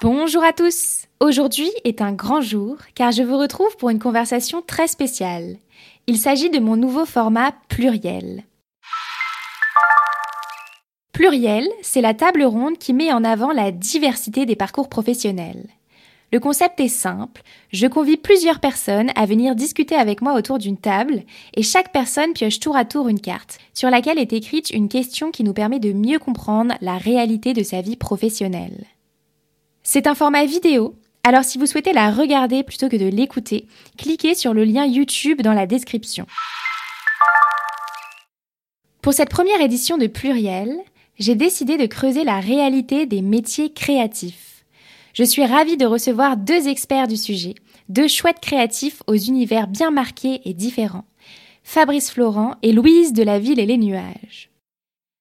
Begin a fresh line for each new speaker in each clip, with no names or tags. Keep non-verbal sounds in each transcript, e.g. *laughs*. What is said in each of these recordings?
Bonjour à tous Aujourd'hui est un grand jour car je vous retrouve pour une conversation très spéciale. Il s'agit de mon nouveau format pluriel. Pluriel, c'est la table ronde qui met en avant la diversité des parcours professionnels. Le concept est simple, je convie plusieurs personnes à venir discuter avec moi autour d'une table et chaque personne pioche tour à tour une carte sur laquelle est écrite une question qui nous permet de mieux comprendre la réalité de sa vie professionnelle. C'est un format vidéo, alors si vous souhaitez la regarder plutôt que de l'écouter, cliquez sur le lien YouTube dans la description. Pour cette première édition de Pluriel, j'ai décidé de creuser la réalité des métiers créatifs. Je suis ravie de recevoir deux experts du sujet, deux chouettes créatifs aux univers bien marqués et différents. Fabrice Florent et Louise de la Ville et les Nuages.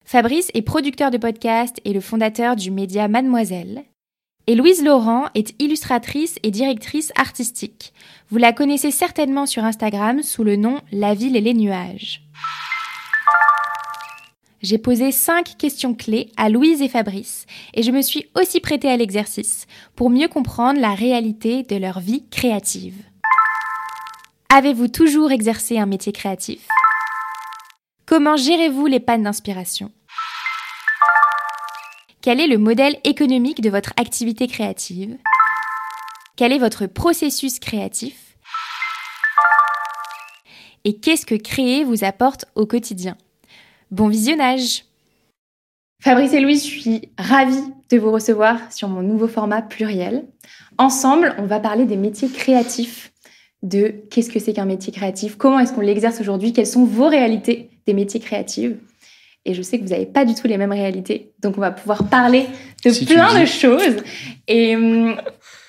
Fabrice est producteur de podcast et le fondateur du média Mademoiselle. Et Louise Laurent est illustratrice et directrice artistique. Vous la connaissez certainement sur Instagram sous le nom La ville et les nuages. J'ai posé cinq questions clés à Louise et Fabrice et je me suis aussi prêtée à l'exercice pour mieux comprendre la réalité de leur vie créative. Avez-vous toujours exercé un métier créatif? Comment gérez-vous les pannes d'inspiration? Quel est le modèle économique de votre activité créative? Quel est votre processus créatif? Et qu'est-ce que créer vous apporte au quotidien? Bon visionnage! Fabrice et Louise, je suis ravie de vous recevoir sur mon nouveau format pluriel. Ensemble, on va parler des métiers créatifs, de qu'est-ce que c'est qu'un métier créatif, comment est-ce qu'on l'exerce aujourd'hui, quelles sont vos réalités des métiers créatifs et je sais que vous n'avez pas du tout les mêmes réalités. Donc, on va pouvoir parler de plein de choses. Et hum,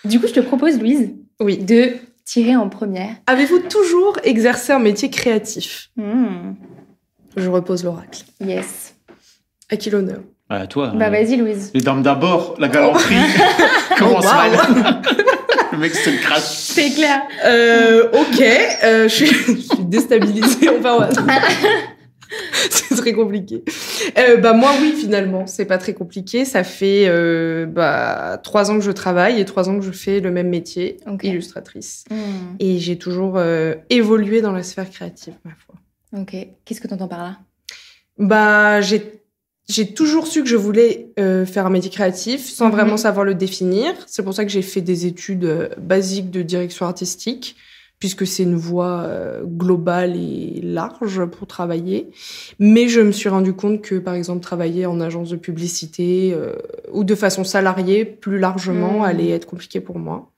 du coup, je te propose, Louise, oui. de tirer en première.
Avez-vous toujours exercé un métier créatif? Hmm. Je repose l'oracle.
Yes.
À qui l'honneur?
À toi.
Bah, vas-y, Louise.
Les dames d'abord, la galanterie. *laughs* Comment ça *laughs* Le mec se crache.
C'est clair.
Euh, ok, euh, je, suis, déstabilisée. On va... *laughs* *laughs* c'est très compliqué. Euh, bah moi oui finalement c'est pas très compliqué. Ça fait euh, bah trois ans que je travaille et trois ans que je fais le même métier, illustratrice. Hmm. Et j'ai toujours euh, évolué dans la sphère créative ma foi.
Ok. Qu'est-ce que tu entends par là?
Bah j'ai j'ai toujours su que je voulais faire un métier créatif sans mhm. vraiment savoir le définir. C'est pour ça que j'ai fait des études basiques de direction artistique puisque c'est une voie euh, globale et large pour travailler. Mais je me suis rendu compte que, par exemple, travailler en agence de publicité euh, ou de façon salariée, plus largement, mmh. allait être compliqué pour moi.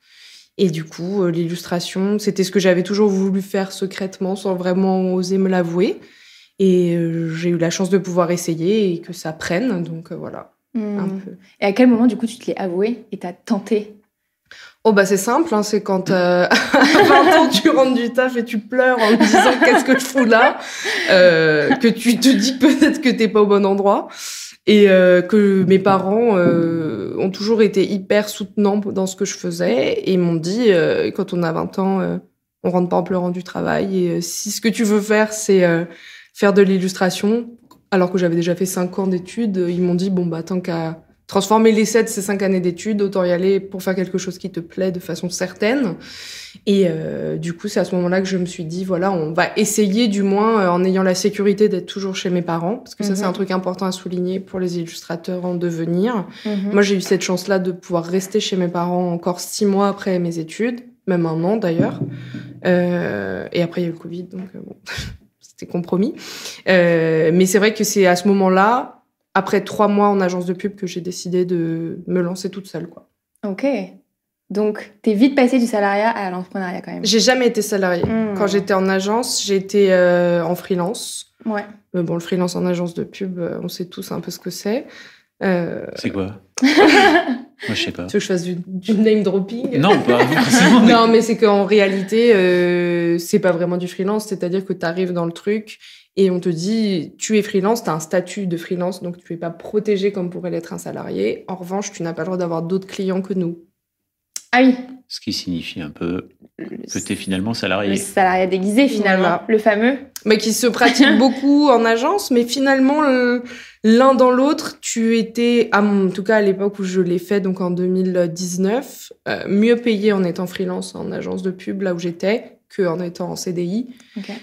Et du coup, euh, l'illustration, c'était ce que j'avais toujours voulu faire secrètement, sans vraiment oser me l'avouer. Et j'ai eu la chance de pouvoir essayer et que ça prenne. Donc voilà.
Mmh. Un peu. Et à quel moment, du coup, tu te l'es avoué et t'as tenté
Oh bah c'est simple, hein, c'est quand euh, *laughs* à 20 ans tu rentres du taf et tu pleures en te disant qu'est-ce que je fous là, euh, que tu te dis peut-être que t'es pas au bon endroit. Et euh, que mes parents euh, ont toujours été hyper soutenants dans ce que je faisais et m'ont dit euh, quand on a 20 ans on rentre pas en pleurant du travail et si ce que tu veux faire c'est faire de l'illustration alors que j'avais déjà fait 5 ans d'études, ils m'ont dit bon bah tant qu'à transformer l'essai de ces cinq années d'études, autant y aller pour faire quelque chose qui te plaît de façon certaine. Et euh, du coup, c'est à ce moment-là que je me suis dit, voilà, on va essayer du moins, euh, en ayant la sécurité d'être toujours chez mes parents, parce que ça, c'est un mhm. truc important à souligner pour les illustrateurs en devenir. Mhm. Moi, j'ai eu cette chance-là de pouvoir rester chez mes parents encore six mois après mes études, même un an d'ailleurs. Euh, et après, il y a eu le Covid, donc bon, *laughs* c'était compromis. mais c'est vrai que c'est à ce moment-là, après trois mois en agence de pub que j'ai décidé de me lancer toute seule. Quoi.
Ok. Donc, t'es vite passé du salariat à l'entrepreneuriat quand même.
J'ai jamais été salarié. Hmm. Quand j'étais en agence, j'étais euh, en freelance.
Ouais.
Mais bon, le freelance en agence de pub, euh, on sait tous un peu ce que c'est.
Euh... C'est quoi? *laughs* Moi, je sais pas.
Tu veux que je fasse du, name dropping?
Non, pas *laughs*
Non, mais c'est qu'en réalité, euh, c'est pas vraiment du freelance. C'est-à-dire que tu arrives dans le truc et on te dit, tu es freelance, tu as un statut de freelance, donc tu n'es pas protégé comme pourrait l'être un salarié. En revanche, tu n'as pas le droit d'avoir d'autres clients que nous.
Ah oui.
Ce qui signifie un peu
Le,
que tu es finalement
le
salarié.
salariat déguisé finalement,
Voilà.
le fameux.
mais qui se pratique *laughs* beaucoup en agence, mais finalement le- l'un dans l'autre, tu étais, en tout cas à l'époque où je l'ai fait, donc en 2019, euh, mieux payé en étant freelance en agence de pub là où j'étais que en étant en CDI.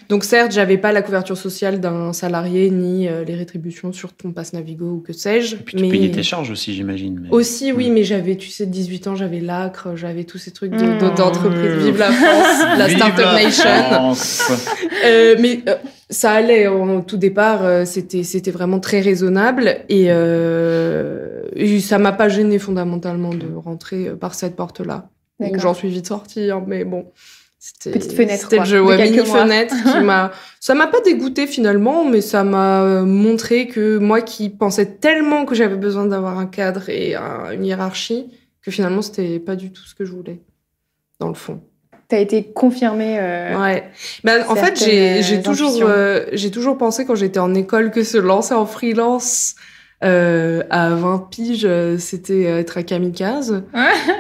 Donc certes, j'avais pas la couverture sociale d'un salarié ni euh, les rétributions sur ton passe Navigo ou que sais-je.
Et puis tu
mais
payais tes charges aussi, j'imagine. mais-
aussi, oui,
Mm.
mais j'avais, tu sais, 18 ans, j'avais l'acre, j'avais tous ces trucs de-
Mm.
de- d'entreprise.
Mm.
Vive la France, la
Vive
Startup
la
Nation.
France. *laughs*
Euh, mais euh, ça allait au tout départ, c'était c'était vraiment très raisonnable et, euh, et ça m'a pas gêné fondamentalement de rentrer par cette porte-là. J'en suis vite sortie, hein, mais bon.
Petite fenêtre,
C'était le jeu, ouais, mini fenêtre qui *laughs* m'a. Ça m'a pas dégoûté finalement, mais ça m'a euh, montré que moi qui pensais tellement que j'avais besoin d'avoir un cadre et un- une hiérarchie, que finalement c'était pas du tout ce que je voulais, dans le fond.
T'as été confirmé. euh,
Ouais. Ben, en fait, j'ai toujours, euh, j'ai toujours pensé quand j'étais en école que se lancer en freelance euh, à 20 piges, euh, c'était être un kamikaze.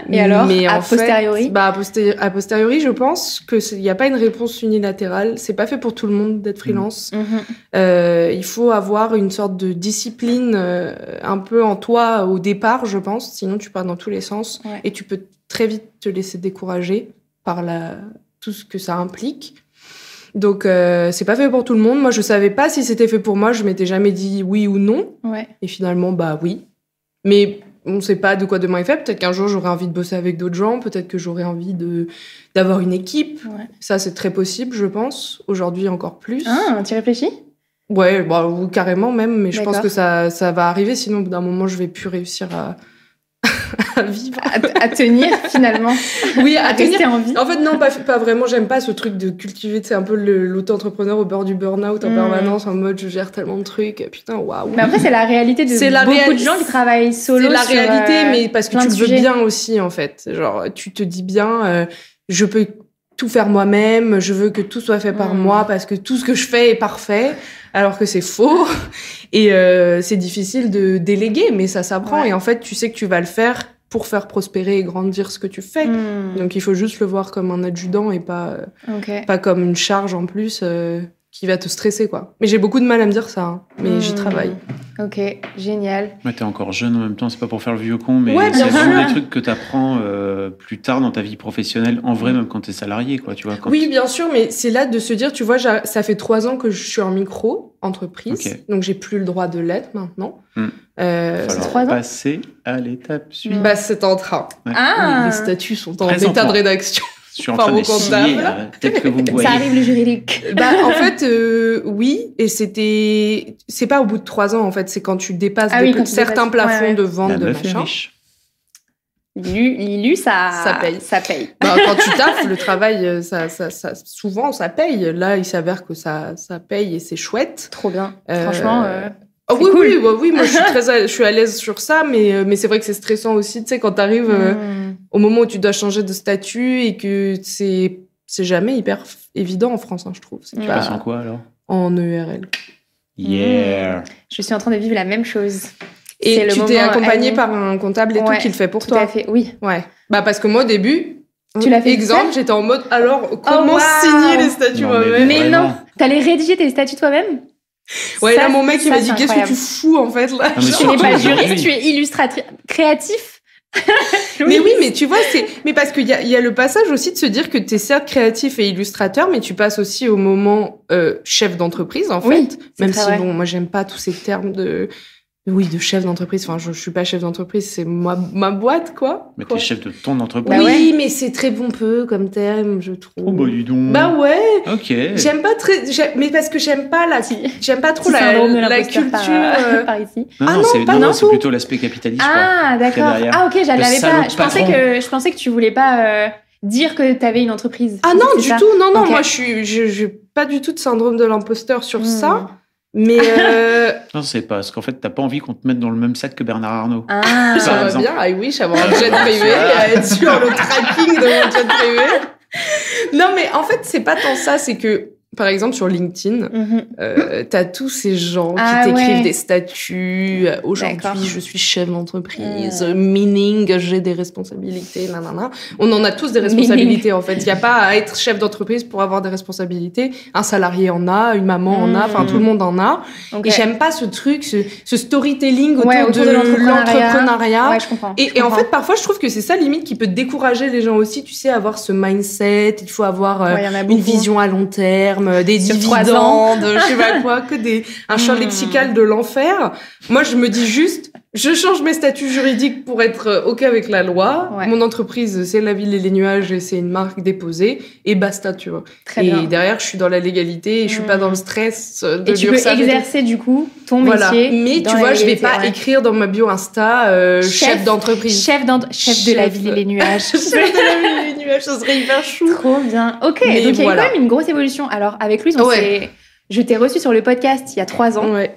Et alors,
Mais
a
en fait,
posteriori
bah, a, posteriori, je pense que il n'y a pas une réponse unilatérale. C'est pas fait pour tout le monde d'être freelance.
Mhm.
Euh, il faut avoir une sorte de discipline euh, un peu en toi au départ, je pense. Sinon, tu pars dans tous les sens
Ouais.
et tu peux très vite te laisser décourager par la tout ce que ça implique. Donc, euh, c'est pas fait pour tout le monde. Moi, je savais pas si c'était fait pour moi. Je m'étais jamais dit oui ou non.
Ouais.
Et finalement, bah oui. Mais on sait pas de quoi demain est fait. Peut-être qu'un jour, j'aurai envie de bosser avec d'autres gens. Peut-être que j'aurai envie de d'avoir une équipe.
Ouais.
Ça, c'est très possible, je pense. Aujourd'hui, encore plus.
Ah, tu réfléchis?
Ouais, bah, ou carrément même, mais je pense que ça, ça va arriver, sinon d'un moment je vais plus réussir à, *laughs* à vivre.
à, à tenir finalement,
Oui,
à
à tenir.
rester en vie.
En fait, non, pas, pas vraiment, j'aime pas ce truc de cultiver, c'est un peu l'auto-entrepreneur au bord du burn-out en
Mm.
permanence, en mode je gère tellement de trucs, putain, waouh.
Mais après, c'est la réalité de
la
beaucoup de gens qui travaillent solo.
C'est la
sur,
réalité,
euh,
mais parce que tu le veux bien aussi, en fait. Genre, tu te dis bien, euh, je peux tout faire moi-même, je veux que tout soit fait par
Mm.
moi parce que tout ce que je fais est parfait, alors que c'est faux. Et euh, c'est difficile de déléguer, mais ça s'apprend.
Ouais.
Et en fait, tu sais que tu vas le faire pour faire prospérer et grandir ce que tu fais.
Hmm,
Donc il faut juste le voir comme un adjudant et pas,
ok.
pas comme une charge en plus euh, qui va te stresser, quoi. Mais j'ai beaucoup de mal à me dire ça, hein. mais j'y
Hmm.
travaille.
Ok, génial.
Ouais, t'es encore jeune en même temps, c'est pas pour faire le vieux con, mais
Ouais,
c'est vraiment
sûr.
des trucs que t'apprends euh, plus tard dans ta vie professionnelle, en vrai, même quand t'es salarié, quoi, tu vois. Quand
Oui, bien sûr, mais c'est là de se dire, tu vois, ça fait trois ans que je suis en micro-entreprise, donc j'ai plus le droit de l'être maintenant.
Hmm.
Euh,
va
trois ans
passer à l'étape suivante.
bah, c'est en train.
Ah,
Les statuts sont en état de rédaction.
Je suis en train de
comptables.
là. Peut-être que vous me voyez.
ça arrive le juridique.
bah, en *laughs* fait, euh, oui, et c'était, c'est pas au bout de trois ans, en fait, c'est quand tu dépasses
Ah
des
oui,
pe-
quand tu
certains
dépasses-
plafonds
ouais, ouais.
de vente
La
de
meuf est
machin.
riche.
Lilu, ça,
Ça paye.
Ça paye.
Bah, quand tu *laughs* taffes, le travail, euh, ça, ça, ça, souvent, ça paye. Là, il s'avère que ça, ça paye et c'est chouette.
Trop bien.
Euh,
Franchement, euh,
Oh,
C'est
oui,
cool.
oui, bah oui, moi je suis *laughs* très, à, je suis à l'aise sur ça, mais euh, mais c'est vrai que c'est stressant aussi, tu sais, quand t'arrives euh,
hmm.
au moment où tu dois changer de statut et que c'est c'est jamais hyper évident en France, hein, je trouve. C'est.
Tu
pas
passes en quoi, alors?
en EURL.
Yeah
je suis en train de vivre la même chose.
Et
C'est
tu t'es
moment,
accompagné
Annie.
par un comptable et
Ouais,
tout qui le fait pour
Tout
toi.
à fait, oui.
Ouais. Bah parce que moi au début,
Tu l'as fait toute
exemple, j'étais en mode alors comment
waouh.
signer les statuts
mais
moi-même?
Mais non, t'allais rédiger tes statuts toi-même?
Ouais,
Ça,
là mon mec il m'a dit qu'est-ce que tu fous en fait là?
Mais
Tu n'es pas juriste, tu es illustratrice créatif. *laughs*
Mais oui, mais tu vois, c'est mais parce qu'il y a, il y a le passage aussi de se dire que tu es certes créatif et illustrateur, mais tu passes aussi au moment euh, chef d'entreprise en fait.
Oui, c'est
Même si
vrai.
bon, moi j'aime pas tous ces termes de oui de chef d'entreprise. Enfin, je, je suis pas chef d'entreprise, c'est ma, ma boîte quoi.
Mais
Quoi.
t'es chef de ton entreprise.
Bah
oui,
ouais.
mais c'est très pompeux comme terme, je trouve.
Oh, bah, dis donc.
Bah ouais,
Ok.
j'aime pas très, j'aime- mais parce que j'aime pas la, j'aime pas trop la, culture.
par,
euh,
par ici.
Non,
Ah
non,
non,
c'est
pas
non,
du
c'est plutôt l'aspect capitaliste.
Ah, d'accord. Ah, ok, je
Le
l'avais
salaud
pas. Je pensais, que, je pensais que tu voulais pas euh, dire que t'avais une entreprise.
Ah non, du
ça
tout, non, non, moi je suis, je, pas du tout de syndrome de l'imposteur sur
Hmm.
ça, mais euh,
Non, c'est pas. Parce qu'en fait, t'as pas envie qu'on te mette dans le même sac que Bernard Arnault.
Ah,
Ça va bien, I wish avoir un *laughs* jet privé, à être sur le tracking de mon jet privé. *laughs* Non, mais en fait, c'est pas tant ça, c'est que par exemple, sur LinkedIn,
Mhm.
euh, t'as tous ces gens
Ah
qui t'écrivent
ouais.
des statuts. euh, Aujourd'hui, je suis chef d'entreprise.
Mm.
Meaning, j'ai des responsabilités. Nanana. On en a tous des responsabilités, en fait. Il n'y a pas à être chef d'entreprise pour avoir des responsabilités. Un salarié en a, une maman en a, enfin,
Mm.
tout le monde en a. Et j'aime pas ce truc, ce, ce storytelling autour,
Ouais, autour
de,
de l'entrepreneuriat. Ouais.
Et, en fait, parfois, je trouve que c'est ça limite qui peut décourager les gens aussi. Tu sais, avoir ce mindset. Il faut avoir euh, une vision à long terme, euh, des
Sur
dividendes, je sais pas quoi, que des un champ
Hmm.
lexical de l'enfer. Moi, je me dis juste, je change mes statuts juridiques pour être euh, ok avec la loi.
Ouais.
Mon entreprise, c'est la ville et les nuages, et c'est une marque déposée et basta, tu vois.
Très
et
bien.
derrière, je suis dans la légalité et je suis pas dans le stress euh, de
Et tu peux exercer du coup ton
Voilà.
métier.
Mais tu vois, je vais pas
ouais.
écrire dans ma bio Insta euh, chef,
Chef-
d'entreprise.
Chef, de la ville et les nuages. *laughs*
Chef de la ville et les nuages, ça serait hyper chou.
Trop bien. Ok,
Mais
donc il y a eu quand même une grosse évolution. Alors avec Louise, on
Ouais.
je t'ai reçu sur le podcast il y a trois ans.
Ouais.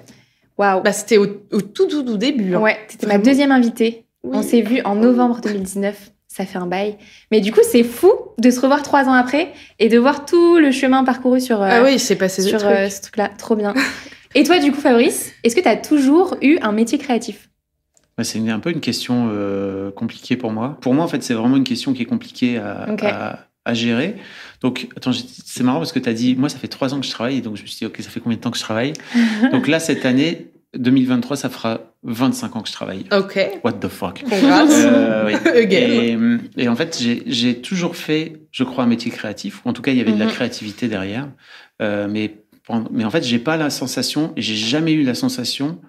Waouh.
Bah, c'était au, au tout, tout, tout début. hein.
Ouais, t'étais ma deuxième invitée.
Oui.
On s'est vu en novembre 2019. Ça fait un bail. Mais du coup, c'est fou de se revoir trois ans après et de voir tout le chemin parcouru sur, euh,
Ah oui, c'est passé
sur
trucs.
euh, ce truc-là. Trop bien. *laughs* et toi, du coup, Fabrice, est-ce que tu as toujours eu un métier créatif?
Ouais, c'est une- un peu une question euh, compliquée pour moi. Pour moi, en fait, c'est vraiment une question qui est compliquée à- à gérer. Donc, attends, c'est marrant parce que tu as dit, moi, ça fait trois ans que je travaille, et donc je me suis dit, OK, ça fait combien de temps que je travaille? *laughs* Donc là, cette année, 2023, ça fera 25 ans que je travaille.
Ok.
What the fuck?
Congrats.
Euh, oui. *laughs*
Again.
et, et en fait, j'ai- toujours fait, je crois, un métier créatif. Ou en tout cas, il y avait de la
Mhm.
créativité derrière. Euh, mais, mais en fait, j'ai pas la sensation, et j'ai jamais eu la sensation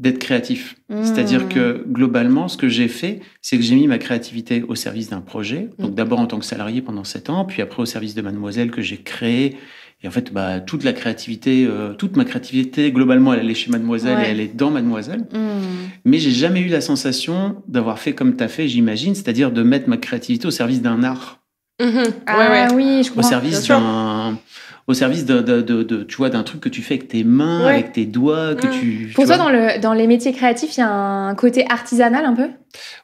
d'être créatif. C'est-à-dire
Hmm.
que globalement, ce que j'ai fait, c'est que j'ai mis ma créativité au service d'un projet. Donc
Mhm.
d'abord en tant que salarié pendant sept ans, puis après au service de Mademoiselle que j'ai créé. Et en fait, bah, toute la créativité, euh, toute ma créativité, globalement, elle est chez Mademoiselle
Ouais.
et elle est dans Mademoiselle.
Hmm.
Mais j'ai jamais eu la sensation d'avoir fait comme tu as fait, j'imagine, c'est-à-dire de mettre ma créativité au service d'un art,
Mhm.
Ah
ouais, ouais.
oui, je
au
comprends.
service
bien sûr.
d'un au service de, de, de- de- tu vois d'un truc que tu fais avec tes mains,
Ouais.
avec tes doigts, que
Mm.
tu
Pour
tu
toi,
vois.
dans, le, dans les métiers créatifs, il y a un côté artisanal un peu?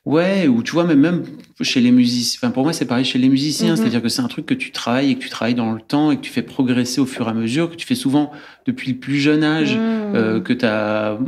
Ouais, ou tu vois, même, même chez les musiciens. Enfin, pour moi, c'est pareil chez les musiciens.
Mhm.
C'est-à-dire que c'est un truc que tu travailles et que tu travailles dans le temps et que tu fais progresser au fur et à mesure, que tu fais souvent depuis le plus jeune âge,
Hmm.
euh, que tu as.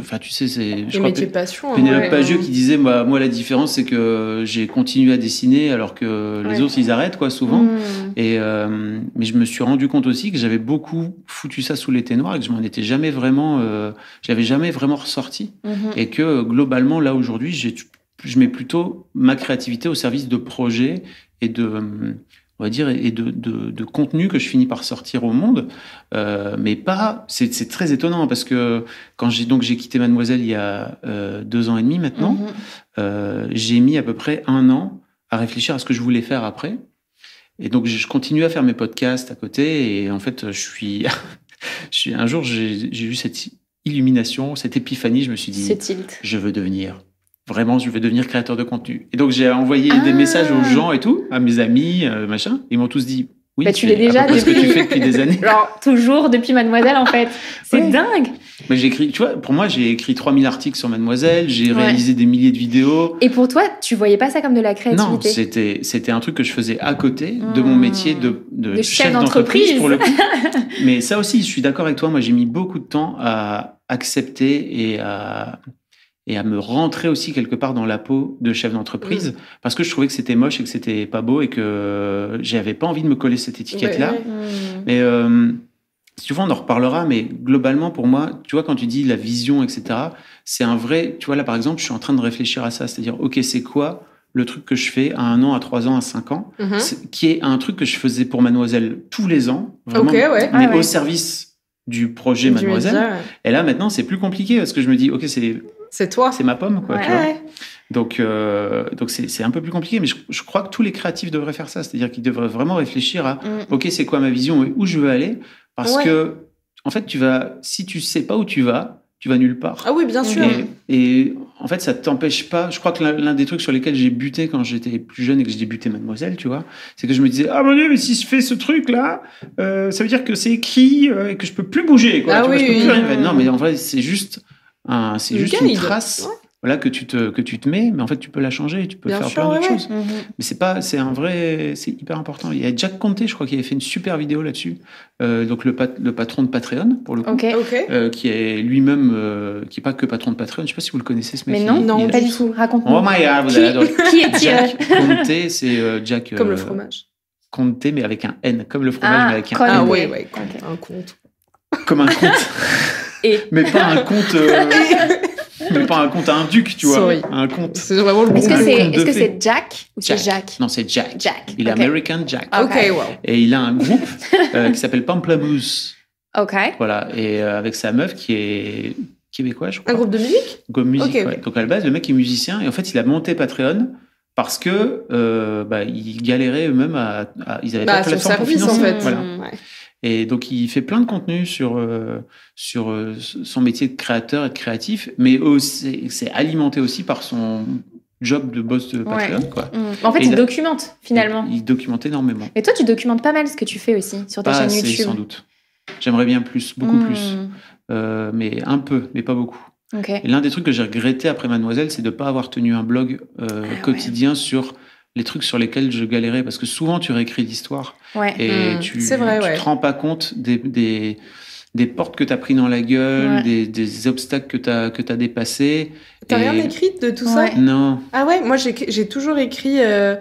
Enfin, tu sais, c'est. Je crois que
passion. hein,
Pénélope
ouais.
Pagieux qui disait bah, Moi, la différence, c'est que j'ai continué à dessiner alors que les
Ouais.
autres, ils arrêtent, quoi, souvent.
Hmm.
Et, euh, mais je me suis rendu compte aussi que j'avais beaucoup foutu ça sous l'été noir et que je m'en étais jamais vraiment. euh, j'avais jamais vraiment ressorti
Mhm.
et que globalement là aujourd'hui je mets plutôt ma créativité au service de projets et de on va dire et de, de, de contenu que je finis par sortir au monde Euh, mais pas c'est très étonnant parce que quand j'ai donc j'ai quitté Mademoiselle il y a euh, deux ans et demi maintenant
Mhm.
euh, j'ai mis à peu près un an à réfléchir à ce que je voulais faire après. Et donc, je continue à faire mes podcasts à côté. Et en fait, je suis, *laughs* je suis un jour, j'ai eu cette illumination, cette épiphanie. Je me suis dit, je veux devenir. Vraiment, je veux devenir créateur de contenu. Et donc, j'ai envoyé
Ah.
des messages aux gens et tout, à mes amis, euh, machin. Ils m'ont tous dit, oui,
Bah, tu l'es déjà
près ce que tu
depuis-
fais depuis des années. *laughs*
Genre, toujours depuis Mademoiselle, en fait. C'est
Ouais.
dingue.
Mais j'ai écrit, tu vois, pour moi, j'ai écrit 3000 articles sur Mademoiselle, j'ai
Ouais.
réalisé des milliers de vidéos.
Et pour toi, tu voyais pas ça comme de la
Non,
créativité
c'était c'était un truc que je faisais à côté de
Mmh.
mon métier de, de,
De
chef
chef
d'entreprise
d'entreprise.
pour le coup. *laughs* Mais ça aussi, je suis d'accord avec toi. Moi, j'ai mis beaucoup de temps à accepter et à et à me rentrer aussi quelque part dans la peau de chef d'entreprise parce que je trouvais que c'était moche et que c'était pas beau et que j'avais pas envie de me coller cette étiquette là.
Ouais, ouais.
Hmm.
Mais euh, si tu veux, on en reparlera, mais globalement, pour moi, tu vois, quand tu dis la vision, etc., c'est un vrai. Tu vois, là, par exemple, je suis en train de réfléchir à ça, c'est-à-dire, OK, c'est quoi le truc que je fais à un an, à trois ans, à cinq ans,
Mhm.
c'est- qui est un truc que je faisais pour Mademoiselle tous les ans, vraiment,
ouais.
mais
Ah ouais.
au service du projet
Du
Mademoiselle.
média, ouais.
Et là, maintenant, c'est plus compliqué parce que je me dis, OK, c'est
C'est toi.
c'est ma pomme, quoi,
Ouais.
tu vois.
Ouais.
Donc, euh, donc c'est un peu plus compliqué, mais je, je crois que tous les créatifs devraient faire ça, c'est-à-dire qu'ils devraient vraiment réfléchir à
Hmm.
ok, c'est quoi ma vision et où je veux aller? Parce
Ouais.
que, en fait, tu vas, si tu sais pas où tu vas, tu vas nulle part.
Ah oui, bien sûr.
Et, et en fait, ça t'empêche pas. Je crois que l'un des trucs sur lesquels j'ai buté quand j'étais plus jeune et que j'ai débuté Mademoiselle, tu vois, c'est que je me disais ah mon dieu, mais si je fais ce truc là, euh, ça veut dire que c'est écrit euh, et que je peux plus bouger, quoi.
Ah
Tu vois,
oui,
je peux plus
oui.
rien faire. Non, mais en vrai, c'est juste un, c'est
Une
juste une trace.
Ouais.
voilà que tu te que tu te mets, mais en fait tu peux la changer, tu peux
Bien
faire
sûr,
plein d'autres
ouais,
choses.
Mhm.
Mais c'est pas, c'est un vrai, c'est hyper important. Il y a Jack Conte, je crois, qui avait fait une super vidéo là-dessus. Euh, donc le, pat- le patron de Patreon pour le coup. Euh, qui est lui-même, euh, qui est pas que patron de Patreon. Je sais pas si vous le connaissez ce mec.
Mais
Il-
non,
Non,
il-
pas du tout. Raconte-nous.
Oh my god, vous
Qui-
allez adorer.
Qui est-il
Jack Conte, c'est euh, Jack.
Comme le fromage.
Conte, mais avec un N, comme le fromage,
Ah,
mais avec un
Conte.
N.
Ah ouais, ouais, un compte.
Comme un conte. *laughs*
Et *laughs*
mais pas un conte. euh, *laughs* mais pas un conte à un duc, tu vois.
Sorry.
Un conte.
C'est vraiment le bon
est-ce que c'est Jack ou c'est Jack
Non, c'est Jack.
Jack.
Il est. American Jack.
Ok,
Ok.
wow.
Et il a un groupe *laughs* euh, qui s'appelle Pamplemousse.
Ok.
Voilà. Et euh, avec sa meuf qui est québécois, je crois.
Un groupe de musique?
Comme musique,
Ok, ok.
ouais. Donc à la base, le mec est musicien et en fait, il a monté Patreon parce que euh, bah, ils galéraient eux-mêmes à, à- ils avaient
Bah,
pas de plateforme pour
en fait.
Voilà.
Ouais.
Et donc il fait plein de contenu sur euh, sur euh, son métier de créateur et de créatif, mais c'est alimenté aussi par son job de boss de Patreon. Quoi.
Mm. En fait,
Et
il
là-
documente finalement.
Il, il documente énormément.
Mais toi, tu documentes pas mal ce que tu fais aussi sur ta
Pas
chaîne YouTube.
sans doute. J'aimerais bien plus, beaucoup
Mm.
plus, Euh, mais un peu, mais pas beaucoup. Et l'un des trucs que j'ai regretté après Mademoiselle, c'est de ne pas avoir tenu un blog
Ah ouais.
quotidien sur les trucs sur lesquels je galérais. Parce que souvent, tu réécris l'histoire
Ouais.
et
Mm,
tu
c'est vrai,
tu
ouais.
te rends pas compte des, des, des portes que tu as pris dans la gueule,
Ouais.
des, des obstacles que tu as, que as dépassés.
T'as
Et-
rien écrit de tout
Ouais.
ça
Non.
Ah ouais, moi j'ai j'ai toujours écrit euh,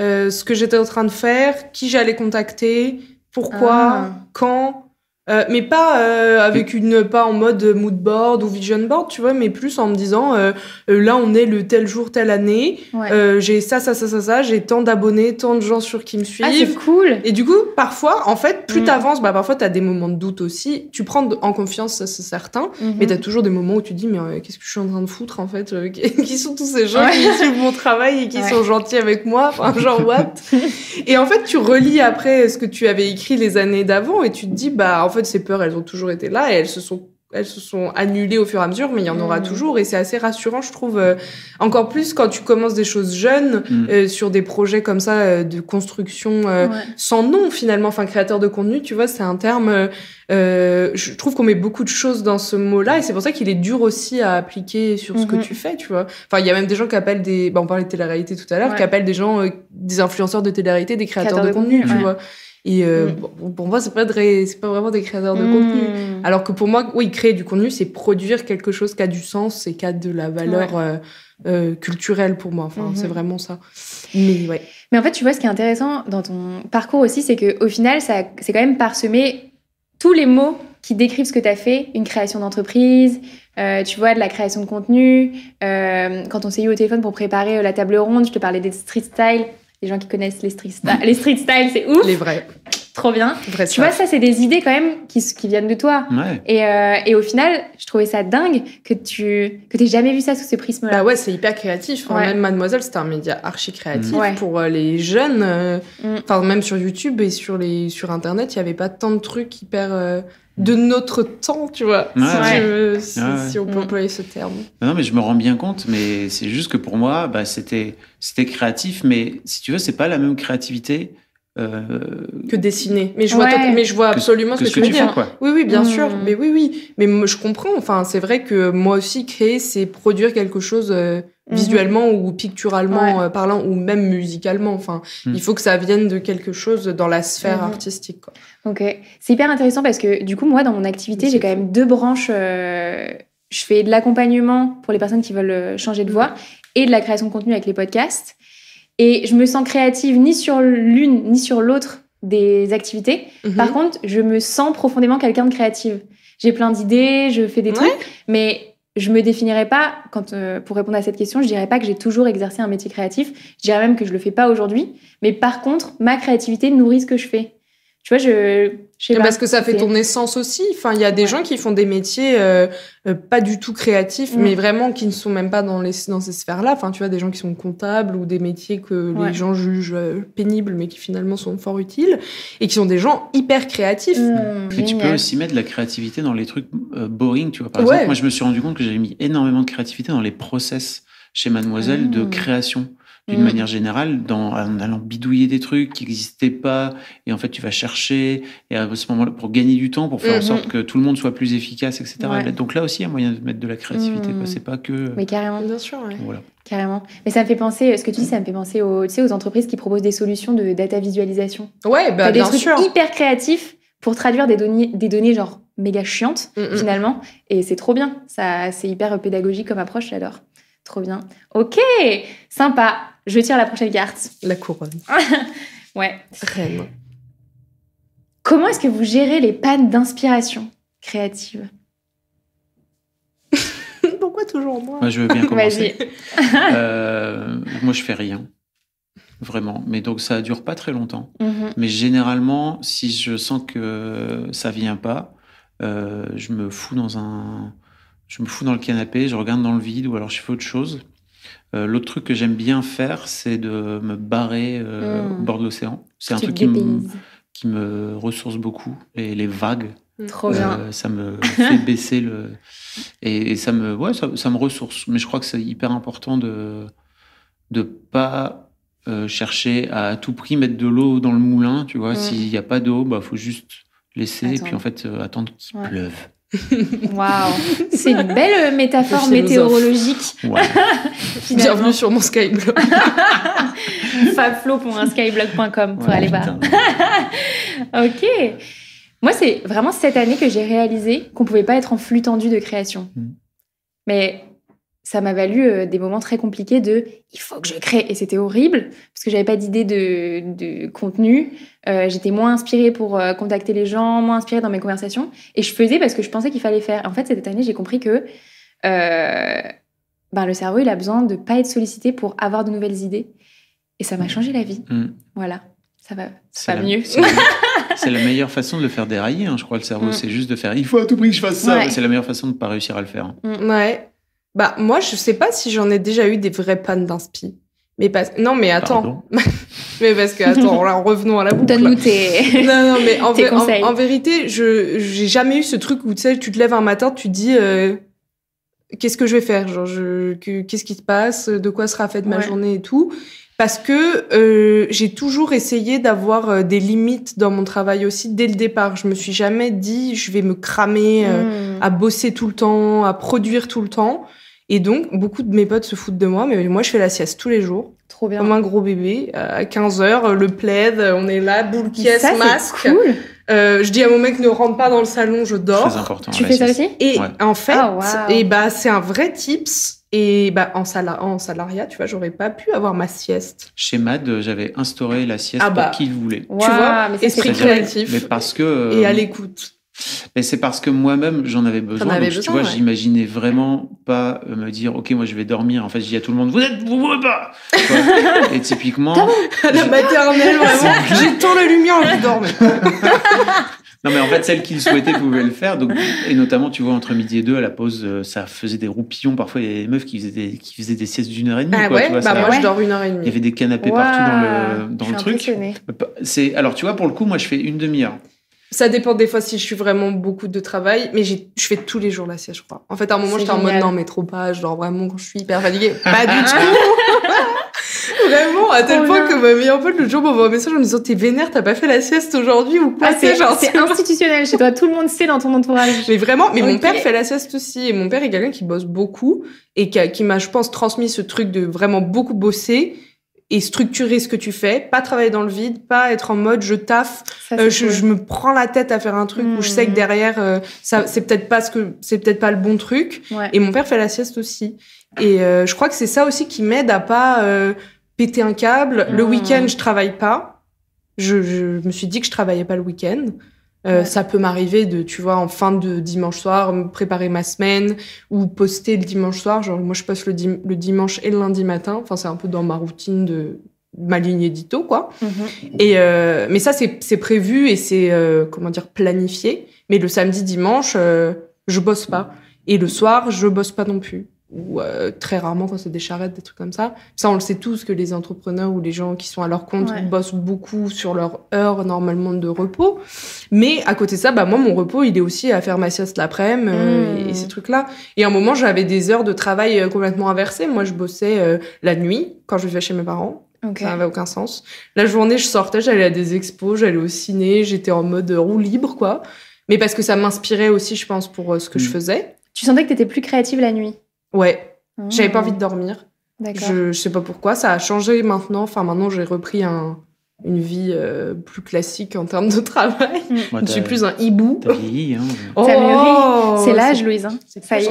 euh, ce que j'étais en train de faire, qui j'allais contacter, pourquoi,
Ah.
quand. Euh, mais pas euh, avec une pas en mode mood board ou vision board, tu vois, mais plus en me disant euh, euh, là on est le tel jour telle année,
Ouais.
euh, j'ai ça ça ça ça ça, j'ai tant d'abonnés, tant de gens sur qui me
ah, c'est
suivent.
cool.
Et du coup, parfois, en fait, plus
Mm.
t'avances, bah parfois t'as des moments de doute aussi. Tu prends en confiance, ça c'est certain.
Mhm.
Mais t'as toujours des moments où tu te dis, mais euh, qu'est-ce que je suis en train de foutre en fait euh, *laughs* Qui qui sont tous ces gens
Ouais.
qui suivent mon travail et qui
Ouais.
sont gentils avec moi Enfin, genre, what? *laughs* Et en fait, tu relis après ce que tu avais écrit les années d'avant et tu te dis, bah en fait, ces peurs, elles ont toujours été là et elles se sont elles se sont annulées au fur et à mesure, mais il y en aura
Mm.
toujours et c'est assez rassurant, je trouve. euh, encore plus quand tu commences des choses jeunes
Mm.
euh, sur des projets comme ça euh, de construction euh,
Ouais.
sans nom finalement. Enfin, créateur de contenu, tu vois, c'est un terme. je trouve qu'on met beaucoup de choses dans ce mot-là et c'est pour ça qu'il est dur aussi à appliquer sur ce que
Mhm.
tu fais, tu vois. Enfin, il y a même des gens qui appellent des. Bah, on parlait de télé-réalité tout à l'heure,
Ouais.
qui appellent des gens, euh, des influenceurs de télé-réalité, des créateurs
Créateurs
de,
de
contenu,
contenu,
tu
ouais.
vois. Et euh, bon, pour moi, c'est pas, de pas vraiment des créateurs de
Mm.
contenu. Alors que pour moi, oui, créer du contenu, c'est produire quelque chose qui a du sens et qui a de la valeur euh, euh, culturelle pour moi. Enfin, c'est vraiment ça. Mais ouais.
Mais en fait, tu vois, ce qui est intéressant dans ton parcours aussi, c'est que au final, ça, c'est quand même parsemé tous les mots qui décrivent ce que tu as fait, une création d'entreprise, euh, tu vois, de la création de contenu. Euh, quand on s'est eu au téléphone pour préparer euh, la table ronde, je te parlais des street style. Les gens qui connaissent les street style, les street style, c'est ouf,
Les vrais.
Trop bien. Tu vois,
ça.
c'est des idées quand même qui, qui viennent de toi.
Ouais.
Et, euh, et au final, je trouvais ça dingue que tu que t'aies jamais vu ça sous ce prisme-là.
Bah ouais, c'est hyper créatif. Enfin,
Ouais.
Même Mademoiselle, c'était un média archi créatif
Ouais.
pour euh, les jeunes. euh,
Mm.
Enfin, même sur YouTube et sur les sur Internet, il y avait pas tant de trucs hyper euh, de notre temps, tu vois.
Ouais,
si,
ouais.
tu veux- si-
Ouais, ouais.
si on peut
Mm.
employer ce terme.
Non, mais je me rends bien compte, mais c'est juste que pour moi, bah, c'était c'était créatif, mais si tu veux, c'est pas la même créativité euh,
Que dessiner. Mais je vois,
Ouais.
tot- mais je vois
que,
absolument
que
ce que, tu veux dire.
fais, quoi.
Oui, oui, bien
Mm.
sûr. Mais oui, oui. Mais moi, je comprends. Enfin, c'est vrai que moi aussi, créer, c'est produire quelque chose euh,
Mhm.
visuellement ou picturalement
Ouais.
euh, parlant ou même musicalement. Enfin,
Mm.
il faut que ça vienne de quelque chose dans la sphère
Mhm.
artistique. Quoi.
Ok, c'est hyper intéressant parce que du coup, moi, dans mon activité, j'ai quand même deux branches. euh, je fais de l'accompagnement pour les personnes qui veulent changer de voix et de la création de contenu avec les podcasts. Et je me sens créative ni sur l'une ni sur l'autre des activités.
Mhm.
Par contre, je me sens profondément quelqu'un de créative. J'ai plein d'idées, je fais des
Ouais.
trucs, mais je me définirais pas, quand, euh, pour répondre à cette question, je dirais pas que j'ai toujours exercé un métier créatif. Je dirais même que je le fais pas aujourd'hui. Mais par contre, ma créativité nourrit ce que je fais. Tu vois, je, je sais pas.
Parce que ça fait ton essence aussi. Enfin, il y a des
Ouais.
gens qui font des métiers euh, euh, pas du tout créatifs,
Mm.
mais vraiment qui ne sont même pas dans, les, dans ces sphères-là. Enfin, tu vois, des gens qui sont comptables ou des métiers que
Ouais.
les gens jugent euh, pénibles, mais qui finalement sont fort utiles, et qui sont des gens hyper créatifs.
Mmh,
Puis tu peux aussi mettre de la créativité dans les trucs euh, boring, tu vois. Par
Ouais.
exemple, moi, je me suis rendu compte que j'avais mis énormément de créativité dans les process chez Mademoiselle de
Mmh.
création d'une
Mmh.
manière générale, dans, en allant bidouiller des trucs qui n'existaient pas, et en fait tu vas chercher, et à ce moment-là, pour gagner du temps, pour faire en
Mhm.
sorte que tout le monde soit plus efficace, etc.
Ouais.
Donc là aussi, il y a moyen de mettre de la créativité. Quoi. C'est pas que...
Mais carrément.
Bien sûr, ouais.
Voilà.
Carrément. Mais ça me fait penser, ce que tu dis, ça me fait penser aux, tu sais, aux entreprises qui proposent des solutions de data visualisation.
Ouais, bah,
des
bien
trucs
sûr.
hyper créatifs pour traduire des données, des données genre méga chiantes
Mm, mm.
finalement. Et c'est trop bien. Ça, c'est hyper pédagogique comme approche, j'adore. Trop bien. Ok, sympa. Je tire la prochaine carte.
La couronne. *laughs*
Ouais.
Reine.
Comment est-ce que vous gérez les pannes d'inspiration créative *laughs*
Pourquoi toujours moi
Moi, je veux bien *laughs* commencer. Euh, moi, je fais rien. Vraiment. Mais donc, ça dure pas très longtemps.
Mhm.
Mais généralement, si je sens que ça vient pas, euh, je me fous dans un, je me fous dans le canapé, je regarde dans le vide ou alors je fais autre chose. Euh, L'autre truc que j'aime bien faire, c'est de me barrer euh,
Mm.
au bord de l'océan. C'est un truc qui me,
dépayses.
qui me ressource beaucoup. Et les vagues,
Trop bien.
euh, ça me fait baisser le. Et, et ça me, ouais, ça, ça me ressource. Mais je crois que c'est hyper important de de pas chercher à, à tout prix mettre de l'eau dans le moulin. Tu vois,
Mm.
s'il n'y a pas d'eau, bah faut juste laisser et puis en fait attendre qu'il
Ouais.
pleuve.
Waouh. C'est une belle métaphore
Le philosophe.
météorologique. *laughs*
Bienvenue sur mon Skyblog. *laughs*
fabflo.skyblog.com pour
Ouais,
aller voir. *laughs* Ok. Moi, c'est vraiment cette année que j'ai réalisé qu'on pouvait pas être en flux tendu de création.
Mm.
Mais ça m'a valu euh, des moments très compliqués de il faut que je crée et c'était horrible parce que j'avais pas d'idée de, de contenu. Euh, J'étais moins inspirée pour euh, contacter les gens, moins inspirée dans mes conversations et je faisais parce que je pensais qu'il fallait faire. En fait, cette année, j'ai compris que euh, ben, le cerveau, il a besoin de pas être sollicité pour avoir de nouvelles idées et ça m'a changé la vie.
Mm.
Voilà, ça va,
C'est
ça va
la-
mieux.
C'est la, *laughs* c'est la meilleure façon de le faire dérailler, hein, je crois, le cerveau.
Mm.
C'est juste de faire il faut à tout prix que je fasse ça.
Ouais.
C'est la meilleure façon de ne pas réussir à le faire.
Ouais. Bah, moi, je sais pas si j'en ai déjà eu des vraies pannes d'inspi. Mais pas... Non, mais attends.
Pardon. *laughs*
mais parce que, attends, là, revenons à la boucle.
Donne-nous tes. *laughs*
non, non, mais en,
Tes
vé- en-
conseils.
en vérité, je j'ai jamais eu ce truc où tu sais, tu te lèves un matin, tu te dis euh, qu'est-ce que je vais faire, genre je, que- qu'est-ce qui se passe, de quoi sera faite ma journée et tout? Parce que euh, j'ai toujours essayé d'avoir euh, des limites dans mon travail aussi dès le départ. Je me suis jamais dit je vais me cramer euh,
Mm.
à bosser tout le temps, à produire tout le temps. Et donc, beaucoup de mes potes se foutent de moi, mais moi, je fais la sieste tous les jours,
Trop bien.
comme un gros bébé. À 15 heures, le plaid, on est là, boule caisse,
ça,
masque.
c'est cool.
Euh, je dis à mon mec, ne rentre pas dans le salon, je
Très
dors.
important.
Tu fais ça
sieste.
aussi?
Et
Ouais.
en fait,
Ah, waouh.
et bah, c'est un vrai tips. Et bah, en, sala- en salariat, tu vois, j'aurais pas pu avoir ma sieste.
Chez Mad, euh, j'avais instauré la sieste
Ah bah.
pour qui il voulait.
Tu vois,
mais
esprit créatif.
Mais parce que. euh,
Et à l'écoute.
Mais c'est parce que moi-même, j'en avais besoin.
avais
donc, tu vois,
ouais.
j'imaginais vraiment pas euh, me dire, OK, moi, je vais dormir. En fait, je dis à tout le monde, vous êtes, vous pouvez pas. *laughs* Et typiquement,
À la maternelle, *laughs* vraiment, j'éteins la lumière, je dors. *laughs*
non, mais en fait, celles qui le souhaitaient pouvaient le faire. Donc, et notamment, tu vois, entre midi et deux, à la pause, euh, ça faisait des roupillons. Parfois, il y avait des meufs qui faisaient des, qui faisaient des siestes d'une heure et demie.
Ah
quoi,
ouais,
tu vois,
bah
ça-
moi, je dors une heure et
Il y
demie.
avait des canapés partout dans le, dans
je
le
suis
truc.
impressionnée.
C'est, alors, tu vois, pour le coup, moi, je fais une demi-heure.
Ça dépend des fois si je suis vraiment beaucoup de travail, mais j'ai- je fais tous les jours la sieste, je crois. En fait, à un moment, j'étais en mode non, mais trop pas, je dors vraiment quand je suis hyper fatiguée. *laughs* Pas du tout *laughs* Vraiment, à tel
Trop
point
bien.
que ma meilleure pote, le jour, m'envoie un message en me disant T'es vénère, t'as pas fait la sieste aujourd'hui ou quoi
Ah, c'est
genre,
c'est institutionnel chez toi. Tout le monde sait dans ton entourage.
Mais vraiment, mais mon père fait la sieste aussi. Et mon père est quelqu'un qui bosse beaucoup et qui m'a, je pense, transmis ce truc de vraiment beaucoup bosser et structurer ce que tu fais, pas travailler dans le vide, pas être en mode je taffe,
Ça,
euh, je,
cool.
je me prends la tête à faire un truc où je sais que
Mhm.
derrière euh, ça c'est peut-être pas ce que c'est peut-être pas le bon truc.
Ouais.
Et mon père fait la sieste aussi. Et euh, je crois que c'est ça aussi qui m'aide à pas péter un câble. Le
Mhm.
week-end, je travaille pas. Je, je me suis dit que je travaillais pas le week-end. Euh,
Ouais.
Ça peut m'arriver de, tu vois, en fin de dimanche soir, me préparer ma semaine ou poster le dimanche soir. Genre, moi, je poste le, dim- le dimanche et le lundi matin. Enfin, c'est un peu dans ma routine de ma ligne édito, quoi.
Mhm.
Et euh, mais ça, c'est c'est prévu et c'est, euh, comment dire, planifié. Mais le samedi, dimanche, euh, je bosse pas. Et le soir, je bosse pas non plus. Ou euh, très rarement quand c'est des charrettes, des trucs comme ça. Ça, on le sait tous que les entrepreneurs ou les gens qui sont à leur compte
Ouais.
bossent beaucoup sur leur heure normalement de repos. Mais à côté de ça, bah moi, mon repos, il est aussi à faire ma sieste l'après-midi euh,
Mm.
et, ces trucs-là. Et à un moment, j'avais des heures de travail euh, complètement inversées. Moi, je bossais euh, la nuit quand je vivais chez mes parents. Ça n'avait aucun sens. La journée, je sortais, j'allais à des expos, j'allais au ciné, j'étais en mode roue libre, quoi. Mais parce que ça m'inspirait aussi, je pense, pour euh, ce que je
Mm.
faisais.
Tu sentais que t'étais plus créative la nuit?
Ouais, j'avais pas
Mmh.
envie de dormir.
D'accord.
Je, je sais pas pourquoi, ça a changé maintenant. Enfin, maintenant, j'ai repris un, une vie euh, plus classique en termes de travail.
Moi,
Je suis plus un hibou.
T'as vieilli, hein.
T'as
Oh,
C'est l'âge, Louise. hein.
c'est
Ça y est.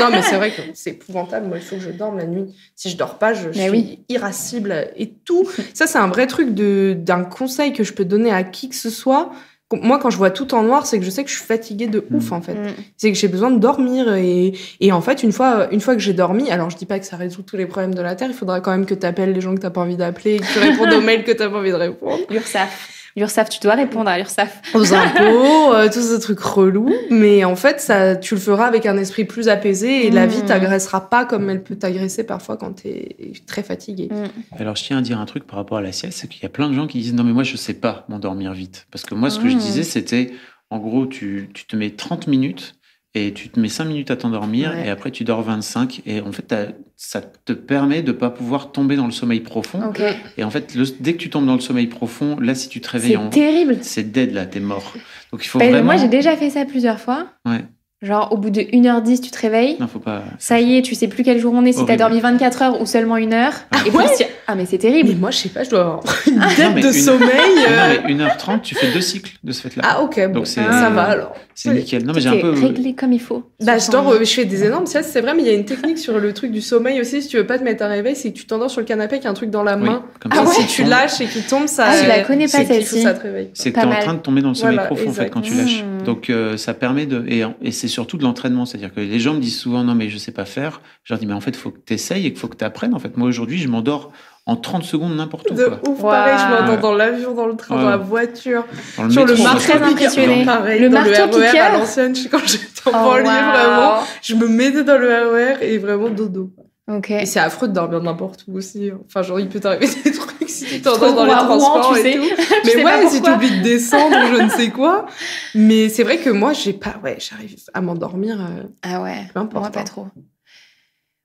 non, mais c'est vrai que c'est épouvantable. Moi, il faut que je dorme la nuit. Si je dors pas, je
Mais
suis
oui.
irascible et tout. Ça, c'est un vrai truc de d'un conseil que je peux donner à qui que ce soit. Moi, quand je vois tout en noir, c'est que je sais que je suis fatiguée de ouf,
Mm.
en fait.
Mm.
C'est que j'ai besoin de dormir et, et en fait, une fois, une fois que j'ai dormi, alors je dis pas que ça résout tous les problèmes de la Terre, il faudra quand même que tu appelles les gens que t'as pas envie d'appeler, que tu répondes aux *laughs* mails que t'as pas envie de répondre.
L'URSSAF. L'URSSAF, tu dois répondre à l'URSSAF.
aux impôts, euh, tous ces trucs relous. Mais en fait, ça, tu le feras avec un esprit plus apaisé et la vie t'agressera pas comme elle peut t'agresser parfois quand t'es très fatigué.
Alors, je tiens à dire un truc par rapport à la sieste, c'est qu'il y a plein de gens qui disent non, mais moi, je sais pas m'endormir vite. Parce que moi, ce que je
Mm.
disais, c'était en gros, tu, tu te mets 30 minutes et tu te mets 5 minutes à t'endormir
Ouais.
et après, tu dors 25. Et en fait, ça te permet de pas pouvoir tomber dans le sommeil profond. Et en fait, le- dès que tu tombes dans le sommeil profond, là, si tu te réveilles
C'est
en.
terrible.
C'est dead, là, t'es mort. Donc, il faut
Ben,
vraiment.
Moi, j'ai déjà fait ça plusieurs fois.
Ouais.
Genre, au bout de 1h10, tu te réveilles.
Non, faut pas.
Ça y est, tu sais plus quelle jour on est, si t'as dormi 24 heures ou seulement une heure. et
ouais
puis, tu- ah, mais c'est
Mais
terrible.
moi, je sais pas, je dois avoir *laughs* une
Non,
dette
mais
de
une-
sommeil. euh.
Non, mais 1h30, tu fais deux cycles de ce fait-là.
Ah ok, bon,
Donc c'est-
ça va alors.
c'est
oui.
nickel. Non, mais j'ai un peu.
réglé comme il faut.
Bah, je dors, euh, je fais des énormes siestes, c'est vrai, mais il y a une technique sur le truc du sommeil aussi. Si tu veux pas te mettre un réveil, c'est que tu t'endors sur le canapé avec un truc dans la
Oui,
main.
comme
Ah
ça,
ouais
si
c'est
tu lâches et qu'il tombe, ça.
Ah, je la
euh,
connais pas
c'est
celle-ci.
ça te réveille.
C'est que
Pas
tu es en train de tomber dans le sommeil profond en fait quand tu lâches. Donc euh, ça permet de et, et c'est surtout de l'entraînement, c'est-à-dire que les gens me disent souvent non mais je sais pas faire. Je leur dis mais en fait il faut que tu essayes et qu'il faut que tu apprennes. En fait moi aujourd'hui je m'endors en 30 secondes n'importe où
De
quoi.
ouf, pareil, je m'entends
Ouais.
dans l'avion, dans le train,
Ouais.
dans la voiture.
Dans le
Sur le
marteau impressionnée.
Pareil,
Le
dans
marteau
le RER à
piqueur.
l'ancienne, je- quand j'étais en
Oh,
banlieue, vraiment, je me mettais dans le RER et vraiment dodo.
Ok.
Et c'est affreux de dormir n'importe où aussi. Enfin, genre, il peut t'arriver *laughs* des trucs si tu
te
t'endors dans les transports
tu
et
sais.
tout.
Tu sais
Mais ouais, si
pourquoi.
t'oublies de descendre ou je ne sais quoi. *laughs* Mais c'est vrai que moi, j'ai pas, ouais, j'arrive à m'endormir, euh,
Ah ouais.
peu importe.
Moi, pas
hein.
trop.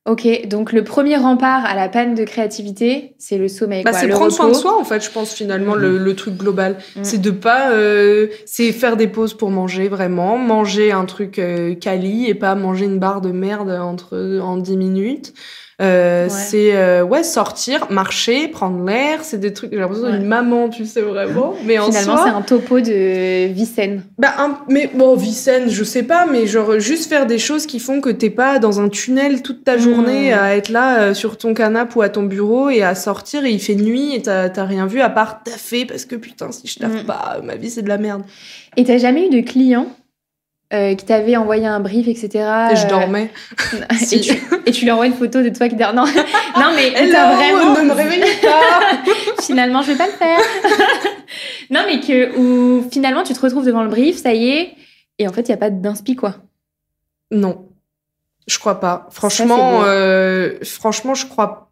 Ok, donc le premier rempart à la panne de créativité, c'est le sommeil.
Bah, c'est prendre soin de
repos.
soi, en fait, je pense, finalement, le, le truc global.
Mhm.
C'est de pas, euh, c'est faire des pauses pour manger, vraiment. Manger un truc euh, quali et pas manger une barre de merde entre, en 10 minutes. Euh,
Ouais.
C'est, euh, ouais, sortir, marcher, prendre l'air. C'est des trucs, j'ai l'impression
Ouais.
d'une maman, tu sais, vraiment. Mais en
Finalement,
soi.
c'est un topo de vie saine.
Bah, un- mais bon, vie saine, je sais pas, mais genre juste faire des choses qui font que t'es pas dans un tunnel toute ta journée
Mm.
à être là euh, sur ton canapé ou à ton bureau et à sortir et il fait nuit et t'as t'as rien vu à part taffer parce que putain, si je taffe
Mm.
pas, ma vie c'est de la merde.
Et t'as jamais eu de client euh, qui t'avait envoyé un brief, etc.
Et je
euh,
dormais. *laughs*
et, tu, et tu lui envoies une photo de toi qui dort. Non, *laughs* non mais t'as vraiment.
ne me réveillez pas *laughs*
finalement, je vais pas le faire. non, mais que où finalement tu te retrouves devant le brief, ça y est, et en fait, il y a pas d'inspi quoi.
Non, je crois pas. Franchement,
beau.
euh, franchement, je crois.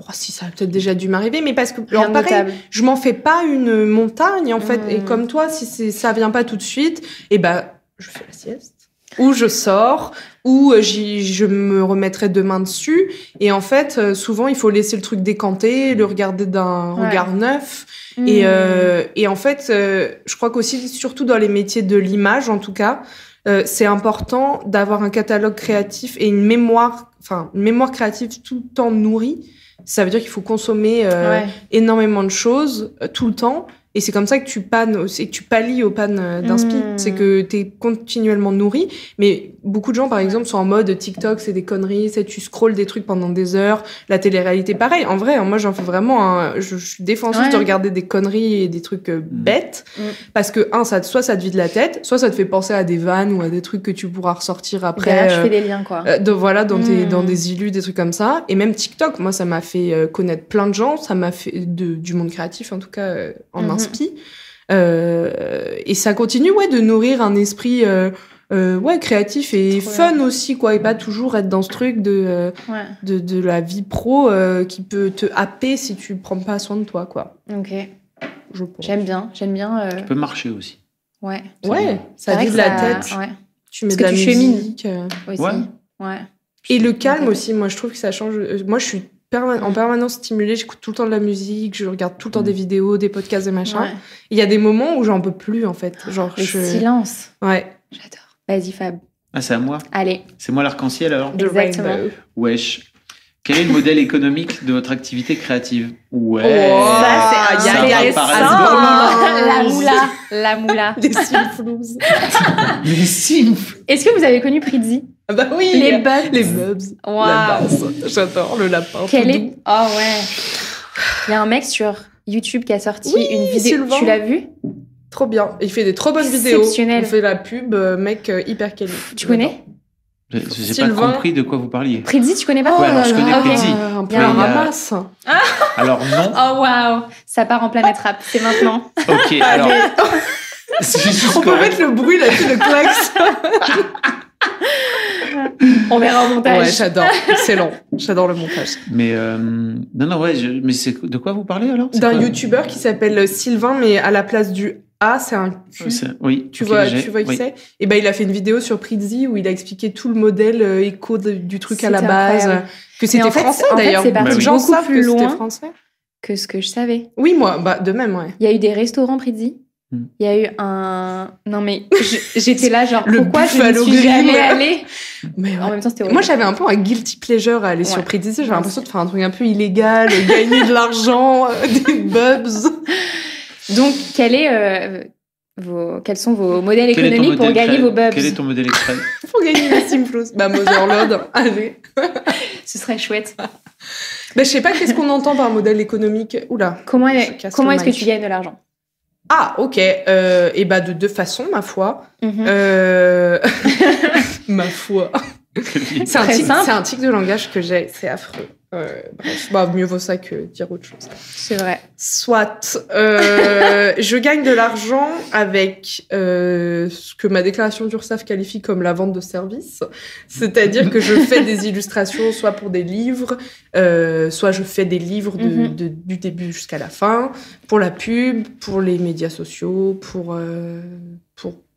Oh, si ça a peut-être déjà dû m'arriver, mais parce que alors, pareil, je m'en fais pas une montagne en fait et comme toi si ça vient pas tout de suite et ben je fais la sieste ou je sors ou euh, je me remettrai demain dessus et en fait euh, souvent il faut laisser le truc décanter le regarder d'un
Ouais.
regard neuf et,
Hmm.
euh, et en fait euh, je crois qu'aussi surtout dans les métiers de l'image en tout cas euh, c'est important d'avoir un catalogue créatif et une mémoire enfin une mémoire créative tout le temps nourrie ça veut dire qu'il faut consommer
Ouais.
énormément de choses tout le temps. Et c'est comme ça que tu pannes, c'est que tu pallies aux pannes euh, d'inspi.
Mm.
C'est que tu es continuellement nourri. Mais beaucoup de gens, par exemple, sont en mode TikTok, c'est des conneries, c'est tu scrolles des trucs pendant des heures. La télé-réalité, pareil. En vrai, moi, j'en fais vraiment un, je, je suis défenseuse
Ouais.
de regarder des conneries et des trucs euh, bêtes.
Mm.
Parce que, un, ça, soit ça te vide la tête, soit ça te fait penser à des vannes ou à des trucs que tu pourras ressortir après.
Derrière, tu
euh,
fais des liens quoi.
euh, de, voilà, dans, tes, dans des illus, des trucs comme ça. Et même TikTok, moi, ça m'a fait connaître plein de gens. Ça m'a fait de, du monde créatif, en tout cas, en. Inspi. Euh, et ça continue, ouais, de nourrir un esprit euh, euh, ouais, créatif et
Trop
fun aussi, quoi. Et pas toujours être dans ce truc de, euh,
Ouais.
de, de la vie pro euh, qui peut te happer si tu prends pas soin de toi, quoi.
Ok.
Je.
J'aime bien. J'aime bien. euh,
Ça peut marcher aussi.
Ouais.
Ouais, ça vide la
ça-
tête.
Ouais.
Tu mets
Parce
de
que
la
tu
musique. euh.
Aussi.
Ouais.
Ouais.
Et le calme
Ouais.
aussi, moi je trouve que ça change. Moi je suis en permanence stimulée, j'écoute tout le temps de la musique, je regarde tout le temps
Mm.
des vidéos, des podcasts, des machins.
Ouais.
Il y a des moments où j'en peux plus en fait. Genre,
Le
je...
silence.
Ouais.
J'adore. Vas-y, Fab.
Ah, c'est à moi.
Allez.
C'est moi l'arc-en-ciel alors?
The
Exactement.
rainbow.
Wesh. Quel est le modèle économique de votre activité créative? Ouais.
Oh,
Ça, c'est
hasard.
La moula. *laughs* La moula.
Des simflouz.
Mais simple *laughs*
Est-ce que vous avez connu Prizzi
Ah bah oui
Les bugs.
Les bubs. La base. J'adore le lapin.
Quel est. Oh ouais. Il y a un mec sur YouTube qui a sorti
Oui,
une vidéo.
Sylvain.
Tu l'as vu?
Trop bien. Il fait des trop bonnes vidéos. On fait la pub, euh, mec euh, hyper quali.
Tu connais?
J'ai j'ai pas compris de quoi vous parliez.
Prizzi, tu connais pas?
Oh
Ouais, alors,
là
je connais
là,
Prizzi.
Un peu
Il y a
un ramasse.
Alors non. *laughs*
Oh waouh Ça part en planète rap. C'est maintenant.
Ok, alors.
On peut mettre le bruit là-dessus, le klaxon. *laughs* *laughs*
On verra au montage.
Ouais, j'adore. Excellent. J'adore le montage.
Mais euh, non, non, ouais. je- mais c'est de quoi vous parlez alors?
D'un youtubeur qui s'appelle Sylvain, mais à la place du A, c'est un Q.
C'est- Oui.
Tu vois, tu vois qui
oui.
c'est? Et ben, il a fait une vidéo sur Prizzi où il a expliqué tout le modèle euh, éco de- du truc à la base.
incroyable.
Que c'était
en fait,
français
en fait,
d'ailleurs.
c'est parti
gens
beaucoup plus
que c'était
loin.
français.
Que ce que je savais.
Oui, moi, bah, de même, ouais.
Il y a eu des restaurants Prizzi.
Hmm.
Il y a eu un. Non mais *laughs* j'étais là genre
Le
pourquoi je ne suis jamais allée. *laughs*
Mais
En
ouais.
même temps c'était
Moi, j'avais un peu un guilty pleasure à aller sur
Ouais.
Prizzi. J'avais
Moi
l'impression de faire un truc un peu illégal, gagner de l'argent, euh, *laughs* des bubs.
Donc quel est euh, vos quels sont vos modèles
Quel
économiques pour gagner vos bubs
Quel est ton modèle extrait
Pour gagner les Simflows. Bah, Motherlode, allez.
Ce serait chouette.
Bah, je sais pas qu'est-ce qu'on entend par modèle économique? Oula.
Comment est- comment est-ce que tu gagnes de l'argent?
Ah, ok. Euh, et bah, de deux façons, ma foi.
Mhm.
Euh... *laughs* *laughs* ma foi. C'est un, tic, un tic de langage que j'ai. C'est affreux. Euh, bref, bah, mieux vaut ça que dire autre chose.
C'est vrai.
Soit, euh, je gagne de l'argent avec euh, ce que ma déclaration d'URSSAF qualifie comme la vente de services. C'est-à-dire que je fais des illustrations soit pour des livres, euh, soit je fais des livres de,
Mhm.
de- du début jusqu'à la fin, pour la pub, pour les médias sociaux, pour, euh, pour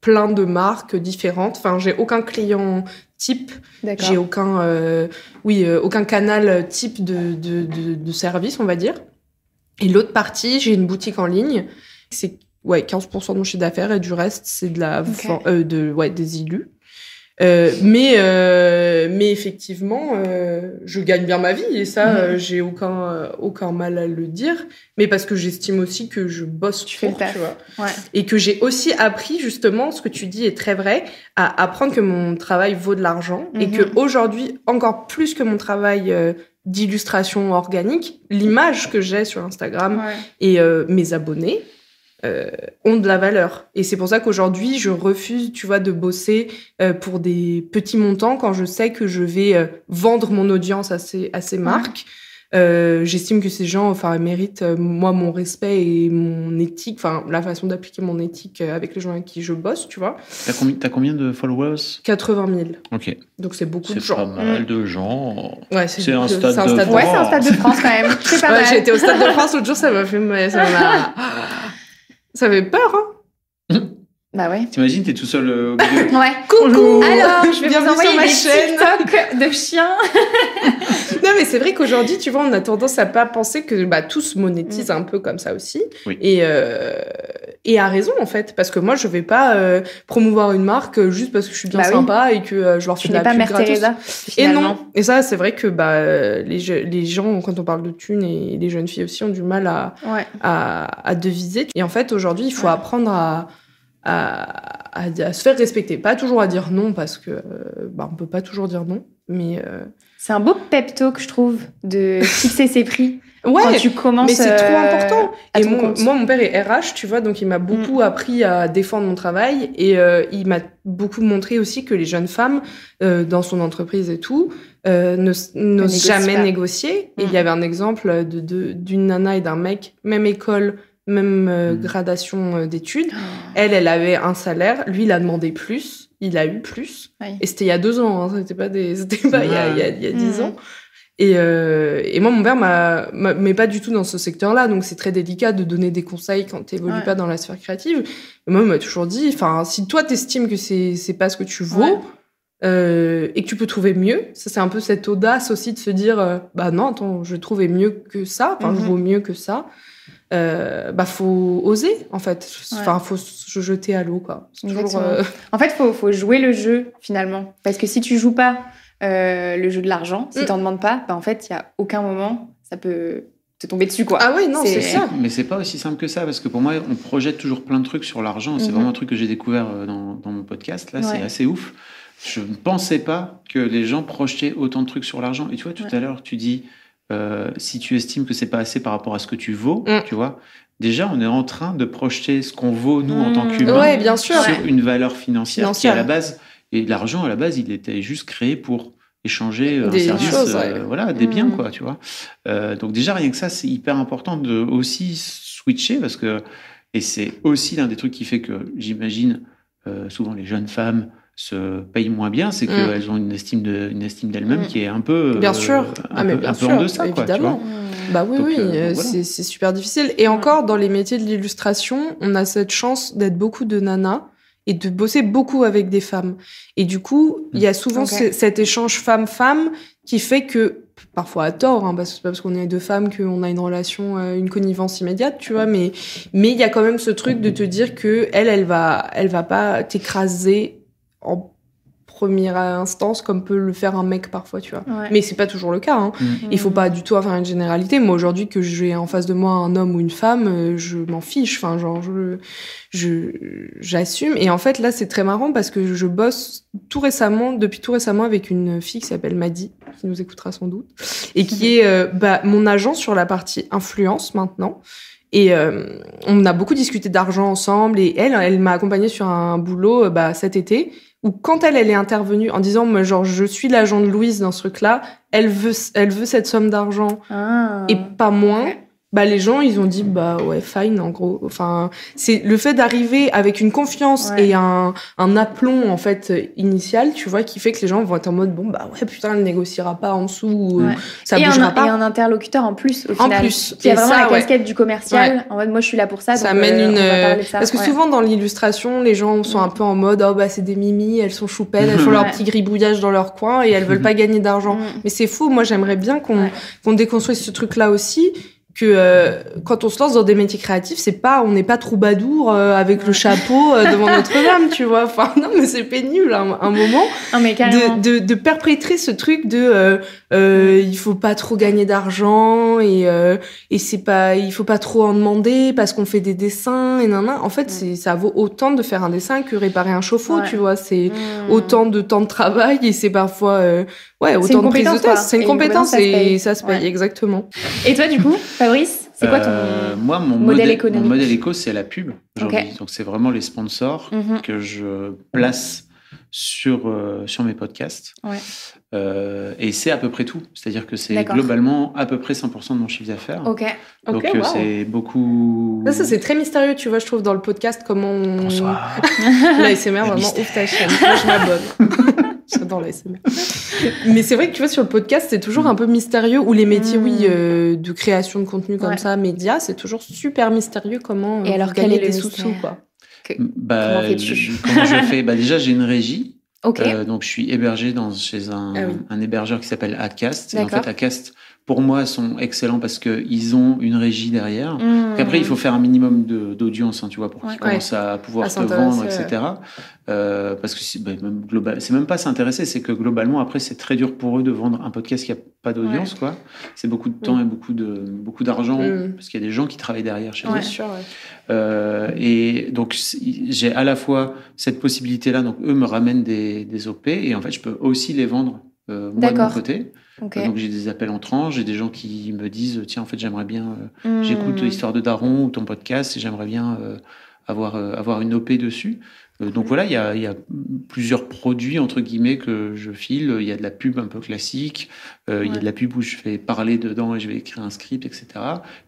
plein de marques différentes. Enfin, j'ai aucun client type j'ai aucun, euh, oui, euh, aucun canal type de, de, de, de service, on va dire. Et l'autre partie, j'ai une boutique en ligne. C'est ouais, 15% de mon chiffre d'affaires et du reste, c'est de la euh, de, ouais, des illus. Euh, mais, euh, mais effectivement, euh, je gagne bien ma vie et ça,
Mhm.
euh, j'ai aucun, euh, aucun mal à le dire. Mais parce que j'estime aussi que je bosse
Tu
pour, tu vois
Ouais.
et que j'ai aussi appris justement ce que tu dis est très vrai à apprendre que mon travail vaut de l'argent et
Mhm.
que aujourd'hui encore plus que mon travail d'illustration organique l'image que j'ai sur Instagram
Ouais.
et mes abonnés euh, ont de la valeur et c'est pour ça qu'aujourd'hui je refuse tu vois de bosser euh, pour des petits montants quand je sais que je vais euh, vendre mon audience à ces à ces marques euh, J'estime que ces gens, enfin, méritent euh, moi mon respect et mon éthique, enfin la façon d'appliquer mon éthique avec les gens avec qui je bosse, tu vois.
T'as combi- t'as combien de followers?
80 000,
Ok.
donc c'est beaucoup de
C'est pas
gens.
mal de gens.
Ouais,
C'est un
de-
stade
c'est
de
stade
Ouais, c'est un stade de France quand même. C'est pas
Ouais,
mal.
j'ai été au stade de France l'autre jour, ça m'a fait, ça m'a, *laughs* ça fait peur, hein.
Bah ouais.
T'imagines, t'es tout seul euh, au milieu. *laughs*
Ouais. *laughs*
Coucou.
Alors, je vais
Bienvenue
vous envoyer
sur ma
des
chaîne.
TikTok de chiens. *laughs*
Non, mais c'est vrai qu'aujourd'hui, tu vois, on a tendance à pas penser que bah, tout se monétise un peu comme ça aussi.
Oui.
Et, euh, et à raison, en fait. Parce que moi, je vais pas euh, promouvoir une marque euh, juste parce que je suis bien
Bah oui.
sympa et que euh, je leur fais
Tu
de la
pas
pub
Mère. Teresa.
Et non. Et ça, c'est vrai que bah, euh, les, les gens, quand on parle de thunes, et les jeunes filles aussi ont du mal à,
Ouais.
à, à deviser. Et en fait, aujourd'hui, il faut
Ouais.
apprendre à, à, à, à se faire respecter. Pas toujours à dire non, parce que euh, bah, on peut pas toujours dire non. Mais euh,
C'est un beau pep talk, je trouve, de *laughs* fixer ses prix
ouais,
quand tu commences.
mais c'est trop
euh,
important. Et mon-
compte.
moi, mon père est RH, tu vois, donc il m'a beaucoup
Mm.
appris à défendre mon travail et euh, il m'a beaucoup montré aussi que les jeunes femmes, euh, dans son entreprise et tout, euh, ne- n'osent
négocient
jamais
pas.
négocier. Et il
Mm.
y avait un exemple de de- d'une nana et d'un mec, même école, même euh,
Mm.
gradation euh, d'études.
Oh.
Elle, elle avait un salaire, lui, il a demandé plus. il a eu plus.
Oui.
Et c'était il y a deux ans, hein, c'était pas, des, *laughs* c'était pas il y a, il y a, il y a dix
Mhm.
ans. Et, euh, et moi, mon père m'a, m'a- mais pas du tout dans ce secteur-là, donc c'est très délicat de donner des conseils quand tu
Ouais.
pas dans la sphère créative. Et moi, il m'a toujours dit, enfin, si toi t'estimes que c'est, c'est pas ce que tu vaux,
Ouais.
euh, et que tu peux trouver mieux, ça c'est un peu cette audace aussi de se dire, euh, bah non, attends, je trouvais mieux que ça, enfin, je
Mhm.
vaux mieux que ça. Euh, bah faut oser en fait, enfin faut se jeter à l'eau quoi. Toujours, euh,
En fait, faut, faut jouer le jeu *laughs* finalement. Parce que si tu joues pas euh, le jeu de l'argent, si
Mm.
t'en demandes pas, bah, en fait, il y a aucun moment, ça peut te tomber dessus quoi.
Ah oui non c'est ça.
Mais c'est pas aussi simple que ça, parce que pour moi, on projette toujours plein de trucs sur l'argent. C'est
Mhm.
vraiment un truc que j'ai découvert euh, dans, dans mon podcast. Là, c'est assez ouf. Je ne pensais pas que les gens projetaient autant de trucs sur l'argent. Et tu vois, tout
Ouais.
à l'heure, tu dis, euh, si tu estimes que c'est pas assez par rapport à ce que tu vaux,
Mm.
tu vois, déjà, on est en train de projeter ce qu'on vaut, nous, en tant
Mhm.
qu'humains,
Ouais bien sûr.
sur une valeur financière,
Financière.
qui, à la base, et l'argent, à la base, il était juste créé pour échanger euh, un
Des
service,
choses,
euh, voilà, des
Mm.
biens, quoi, tu vois. Euh, donc déjà, rien que ça, c'est hyper important de aussi switcher, parce que, et c'est aussi l'un des trucs qui fait que, j'imagine, souvent les jeunes femmes se payent moins bien, c'est
Mm.
qu'elles ont une estime de, une estime d'elles-mêmes
Mm.
qui est un peu,
Bien
euh,
sûr.
un
Ah, mais
peu,
bien
un peu
sûr,
en deçà, quoi, tu
évidemment.
vois.
Mm.
Bah oui,
Donc,
oui,
euh,
euh,
voilà.
c'est c'est super difficile. Et encore, dans les métiers de l'illustration, on a cette chance d'être beaucoup de nanas et de bosser beaucoup avec des femmes. Et du coup, il y a souvent cet échange femme-femme qui fait que, parfois à tort, hein, parce que c'est pas parce qu'on est deux femmes qu'on a une relation, euh, une connivence immédiate, tu vois, mais mais il y a quand même ce truc de te dire que elle, elle va, elle va pas t'écraser en première instance comme peut le faire un mec parfois, tu vois.
Ouais.
Mais c'est pas toujours le cas. Hein.
Mm.
Il faut pas du tout avoir une généralité. Moi, aujourd'hui, que j'ai en face de moi un homme ou une femme, euh, je m'en fiche. Enfin, genre, je, je, j'assume. Et en fait, là, c'est très marrant parce que je bosse tout récemment, depuis tout récemment, avec une fille qui s'appelle Maddy, qui nous écoutera sans doute, et qui est euh, bah, mon agent sur la partie influence maintenant. Et euh, on a beaucoup discuté d'argent ensemble. Et elle, elle m'a accompagnée sur un boulot euh, bah, cet été où quand elle, elle est intervenue en disant, moi, genre, je suis l'agent de Louise dans ce truc-là, elle veut, elle veut cette somme d'argent
Ah.
et pas moins. Bah, les gens, ils ont dit, bah, ouais, fine, en gros. Enfin, c'est le fait d'arriver avec une confiance
Ouais.
et un, un aplomb, en fait, euh, initial, tu vois, qui fait que les gens vont être en mode, bon, bah, ouais, putain, elle négociera pas en dessous, ou
Ouais.
ça
et,
bougera
un,
pas.
et un interlocuteur en plus, au
En
final.
plus.
Qui a vraiment
ça,
la
ouais.
casquette du commercial. En mode, moi, je suis là pour ça.
ça
donc, euh,
une
on va ça.
parce que souvent dans l'illustration les gens sont un peu en mode oh bah c'est des mimi elles sont choupettes elles font *laughs* leur petit gribouillage dans leur coin et elles veulent *laughs* pas gagner d'argent
Mm.
mais c'est faux moi j'aimerais bien qu'on qu'on déconstruise ce truc là aussi que euh, quand on se lance dans des métiers créatifs c'est pas on n'est pas troubadour euh, avec le
Ouais.
chapeau euh, devant *laughs* Notre-Dame tu vois enfin non mais c'est pénible un, un moment
Non, mais
de, de, de perpétrer ce truc de euh, euh, il faut pas trop gagner d'argent et euh, et c'est pas il faut pas trop en demander parce qu'on fait des dessins et nanana en fait c'est ça vaut autant de faire un dessin que réparer un chauffe-eau
Ouais.
tu vois c'est
Mm.
autant de temps de travail et c'est parfois euh, ouais
C'est
autant
une
de prise de test c'est une compétence
compétence, ça se
et
paye.
ça se paye
Ouais.
exactement
Et toi, du coup, *laughs* Fabrice, c'est quoi ton.
Euh, moi, mon
modèle
modèle,
économique
mon modèle éco, c'est la pub. aujourd'hui.
Ok.
Donc, c'est vraiment les sponsors
Mhm.
que je place sur, euh, sur mes podcasts.
Ouais.
Euh, et c'est à peu près tout. C'est-à-dire que c'est globalement à peu près 100% de mon chiffre d'affaires.
Ok.
Donc,
wow.
c'est beaucoup.
ça, ça c'est très mystérieux tu vois je trouve dans le podcast comment on...
Bonsoir. *laughs*
L'ASMR, vraiment,
mystère.
ouf ta chaîne. Moi, je m'abonne. *laughs* J'adore l'ASMR. Mais c'est vrai que tu vois, sur le podcast, c'est toujours un peu mystérieux. Ou les métiers,
Mm.
oui, euh, de création de contenu comme
Ouais.
ça, médias, c'est toujours super mystérieux comment.
Et
euh,
alors, quel est le
sous-sous, quoi.
Bah,
Comment
je- *laughs* Comment je fais? Bah, Déjà, j'ai une régie. Euh, donc, je suis hébergé dans, chez un,
Ah oui.
un hébergeur qui s'appelle Acast. Et en fait, Acast, pour moi, sont excellents parce qu'ils ont une régie derrière.
Mm.
Donc après, il faut faire un minimum d'audience, hein, tu vois, pour
Ouais.
qu'ils commencent à pouvoir
À
te vendre, etc. Euh, parce que c'est bah, même, global, même pas s'intéresser, c'est que globalement, après, c'est très dur pour eux de vendre un podcast qui a pas d'audience, quoi. C'est beaucoup de temps
Mm.
et beaucoup de beaucoup d'argent
Mm.
parce qu'il y a des gens qui travaillent derrière chez
Ouais.
eux.
Bien sûr, ouais.
Euh, et donc, j'ai à la fois cette possibilité-là, donc eux me ramènent des, des OP, et en fait, je peux aussi les vendre euh, moi de mon
D'accord.
côté. Donc, j'ai des appels entrants, j'ai des gens qui me disent, tiens, en fait, j'aimerais bien euh,
Mm.
J'écoute Histoire de Daron ou ton podcast et j'aimerais bien euh, avoir, euh, avoir une OP dessus. Euh, donc voilà, il y a, il y a plusieurs produits, entre guillemets, que je file. Il y a de la pub un peu classique, euh, il y a de la pub où je vais parler dedans et je vais écrire un script, etc.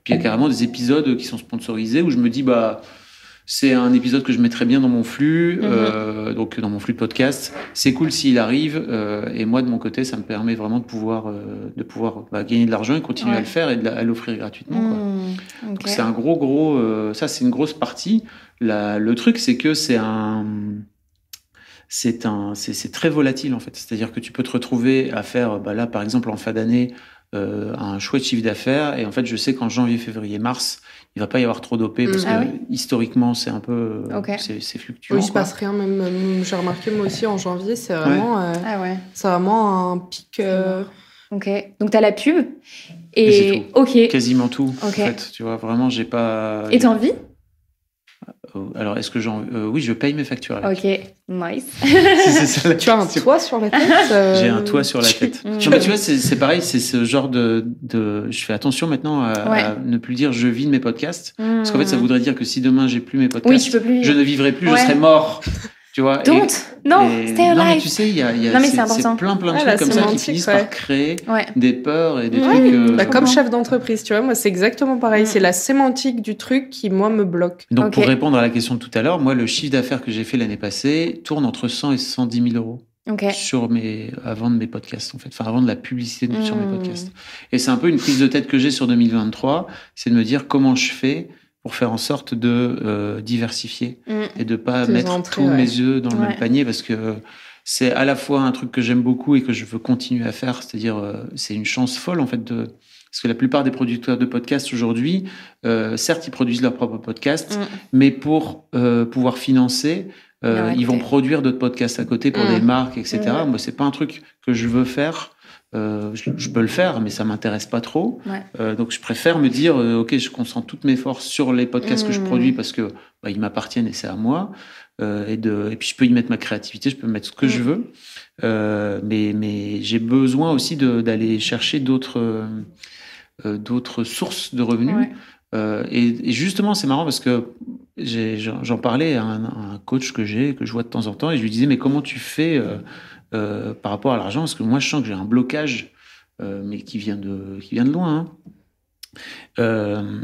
Puis il y a carrément des épisodes qui sont sponsorisés où je me dis, bah, c'est un épisode que je mettrais bien dans mon flux,
Mhm.
euh, donc dans mon flux de podcast. C'est cool s'il arrive, euh, et moi de mon côté, ça me permet vraiment de pouvoir, euh, de pouvoir bah, gagner de l'argent et continuer
Ouais.
à le faire et de la- à l'offrir gratuitement.
Hmm.
Donc c'est un gros gros, ça c'est une grosse partie. La- le truc c'est que c'est un, c'est un, c'est c'est très volatile en fait. C'est-à-dire que tu peux te retrouver à faire, bah là par exemple en fin d'année, euh, un chouette chiffre d'affaires et en fait je sais qu'en janvier, février, mars, il va pas y avoir trop d'OP parce
Mm.
que
Ah oui
historiquement c'est un peu, c'est c'est fluctuant.
Oui, il se passe rien, même, même, j'ai remarqué moi aussi en janvier, c'est vraiment, euh,
Ah ouais.
c'est vraiment un pic. euh,
Ok. Donc t'as la pub.
Et
Et,
c'est
ok.
Quasiment tout.
Ok.
En fait, tu vois, vraiment, j'ai pas.
Et t'en vis
Alors, est-ce que j'en. euh, oui, je paye mes factures. avec.
Ok. Nice. *laughs*
C'est ça, la
Tu as un toit sur la tête euh,
J'ai un toit sur la tête. *laughs* Non, mais tu vois, c'est c'est pareil, c'est ce genre de, de. Je fais attention maintenant à,
Ouais.
à ne plus dire je vis de mes podcasts. Parce qu'en fait, ça voudrait dire que si demain j'ai plus mes podcasts,
Hmm. Oui, tu peux plus.
je ne vivrai plus,
Ouais.
je serai mort. *laughs* Tu vois et-
Don't. Non.
et-
Stay
Non, mais
alive.
tu sais, il y a, il y a
Non, mais
c'est-
c'est
plein, plein de
Ah,
trucs
la
comme ça qui finissent
ouais.
par créer
Ouais.
des peurs et des
Ouais.
trucs. euh,
Bah, comme chef d'entreprise, tu vois, moi c'est exactement pareil.
Mm.
C'est la sémantique du truc qui, moi, me bloque.
Donc, pour répondre à la question de tout à l'heure, moi, le chiffre d'affaires que j'ai fait l'année passée tourne entre 100 et 110 000 euros
Ok.
sur mes, avant de mes podcasts, en fait. Enfin, avant de la publicité de- sur mes
Mm.
podcasts. Et c'est un peu une prise de tête que j'ai sur 2023, c'est de me dire comment je fais pour faire en sorte de euh, diversifier
Hmm.
et de pas mettre
entrées,
tous
ouais.
mes œufs dans le
Ouais.
même panier parce que c'est à la fois un truc que j'aime beaucoup et que je veux continuer à faire, c'est-à-dire euh, c'est une chance folle en fait de parce que la plupart des producteurs de podcasts aujourd'hui, euh, certes, ils produisent leur propre podcast,
Mm.
mais pour euh, pouvoir financer, euh, ils vont produire d'autres podcasts à côté pour
Mm.
des marques, etc.
Mm.
Moi, c'est pas un truc que je veux faire. Euh, je, je peux le faire, mais ça m'intéresse pas trop.
Ouais.
Euh, donc, je préfère me dire, euh, ok, je concentre toutes mes forces sur les podcasts que je
Mm.
produis parce que bah, ils m'appartiennent et c'est à moi. Et, de, et puis, je peux y mettre ma créativité, je peux mettre ce que
Mm.
je veux. Mais mais j'ai besoin aussi d'aller chercher d'autres d'autres sources de revenus.
Ouais.
Et, et justement, c'est marrant parce que j'en j'en parlais à un, à un coach que j'ai, que je vois de temps en temps, et je lui disais, mais comment tu fais euh, par rapport à l'argent Parce que moi, je sens que j'ai un blocage, euh, mais qui vient de, qui vient de loin. hein. Euh,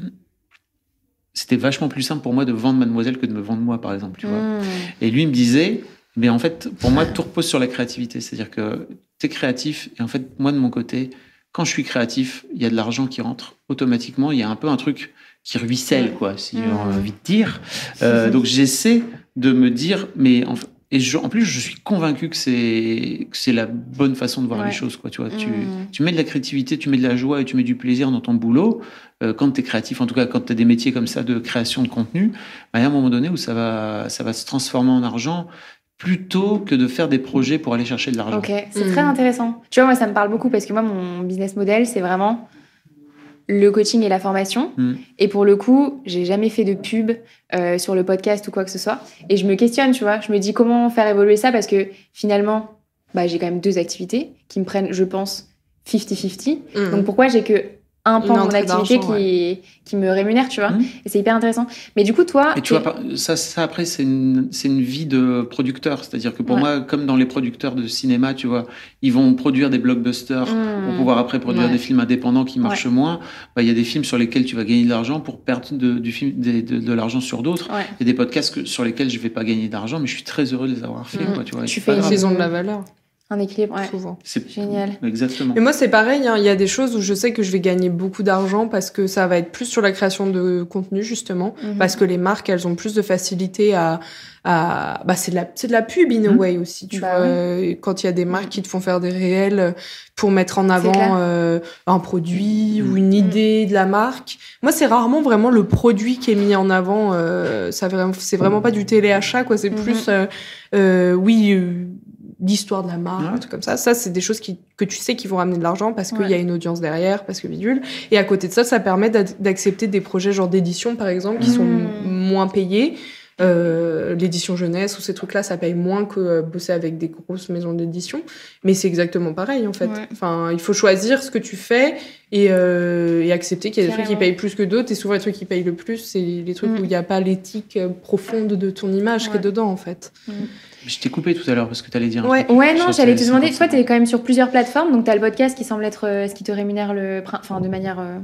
C'était vachement plus simple pour moi de vendre Mademoiselle que de me vendre moi, par exemple. Tu vois
Hmm.
et lui il me disait, mais en fait, pour moi, tout repose sur la créativité. C'est-à-dire que tu es créatif, et en fait, moi, de mon côté, quand je suis créatif, il y a de l'argent qui rentre automatiquement. Il y a un peu un truc qui ruisselle, quoi, si
Mm.
on a envie de dire. Euh, donc, j'essaie de me dire, mais en, et je- en plus, je suis convaincu que c'est que c'est la bonne façon de voir
Ouais.
les choses, quoi. Tu vois, tu,
Mm.
tu mets de la créativité, tu mets de la joie et tu mets du plaisir dans ton boulot. Euh, quand tu es créatif, en tout cas, quand tu as des métiers comme ça de création de contenu, bah, il y a un moment donné où ça va, ça va se transformer en argent plutôt que de faire des projets pour aller chercher de l'argent.
Ok, c'est
Mm.
très intéressant. Tu vois, moi, ça me parle beaucoup parce que moi, mon business model, c'est vraiment le coaching et la formation.
Mm.
Et pour le coup, j'ai jamais fait de pub euh, sur le podcast ou quoi que ce soit. Et je me questionne, tu vois. Je me dis comment faire évoluer ça? Parce que finalement, bah, j'ai quand même deux activités qui me prennent, je pense, 50-50.
Mm.
Donc pourquoi j'ai que un
Une
pan de mon activité qui, qui me rémunère, tu vois.
Mm.
Et c'est hyper intéressant. Mais du coup, toi.
Et tu vois, ça, ça après, c'est une, c'est une vie de producteur. C'est-à-dire que pour
Ouais.
moi, comme dans les producteurs de cinéma, tu vois, ils vont produire des blockbusters
Mm.
pour pouvoir après produire
Ouais.
des films indépendants qui marchent moins. Bah, Il y a des films sur lesquels tu vas gagner de l'argent pour perdre de, du film, de, de l'argent sur d'autres.
Ouais.
Il y a des podcasts que- sur lesquels je vais pas gagner d'argent, mais je suis très heureux de les avoir fait.
Mm.
Quoi, tu vois,
Tu fais
grave.
Ils ont de la valeur,
Un équilibre, ouais.
souvent.
C'est
Génial.
Exactement.
Et moi, c'est pareil. hein. Il y a des choses où je sais que je vais gagner beaucoup d'argent parce que ça va être plus sur la création de contenu, justement.
Mhm.
Parce que les marques, elles ont plus de facilité à. à... Bah, c'est de, la... c'est de la pub, in a
Mhm.
way aussi. Tu
Bah
vois,
oui.
Euh, Quand il y a des marques qui te font faire des réels pour mettre en avant euh, un produit ou une
Mhm.
idée de la marque. Moi, c'est rarement vraiment le produit qui est mis en avant. Euh, ça, c'est vraiment pas du téléachat, quoi. C'est
Mhm.
plus. euh, euh, oui. L'histoire de la marque,
Ouais.
truc comme ça. Ça, c'est des choses qui, que tu sais qui vont ramener de l'argent parce qu'il
Ouais.
y a une audience derrière, parce que bidule. Et à côté de ça, ça permet d'accepter des projets genre d'édition, par exemple, qui sont
Mm.
moins payés. Euh, l'édition jeunesse ou ces trucs-là, ça paye moins que euh, bosser avec des grosses maisons d'édition. Mais c'est exactement pareil, en fait.
Ouais.
Enfin, il faut choisir ce que tu fais et, euh, et accepter qu'il y a des trucs qui payent plus que d'autres. Et souvent, les trucs qui payent le plus, c'est les trucs
Mm.
où il n'y a pas l'éthique profonde de ton image qui est dedans, en fait.
Je t'ai coupé tout à l'heure parce que tu allais dire. un
Ouais.
truc.
Ouais, non, j'allais te demander.
50%.
Toi, tu es quand même sur plusieurs plateformes. Donc, tu as le podcast qui semble être euh, ce qui te rémunère le, enfin, de manière euh,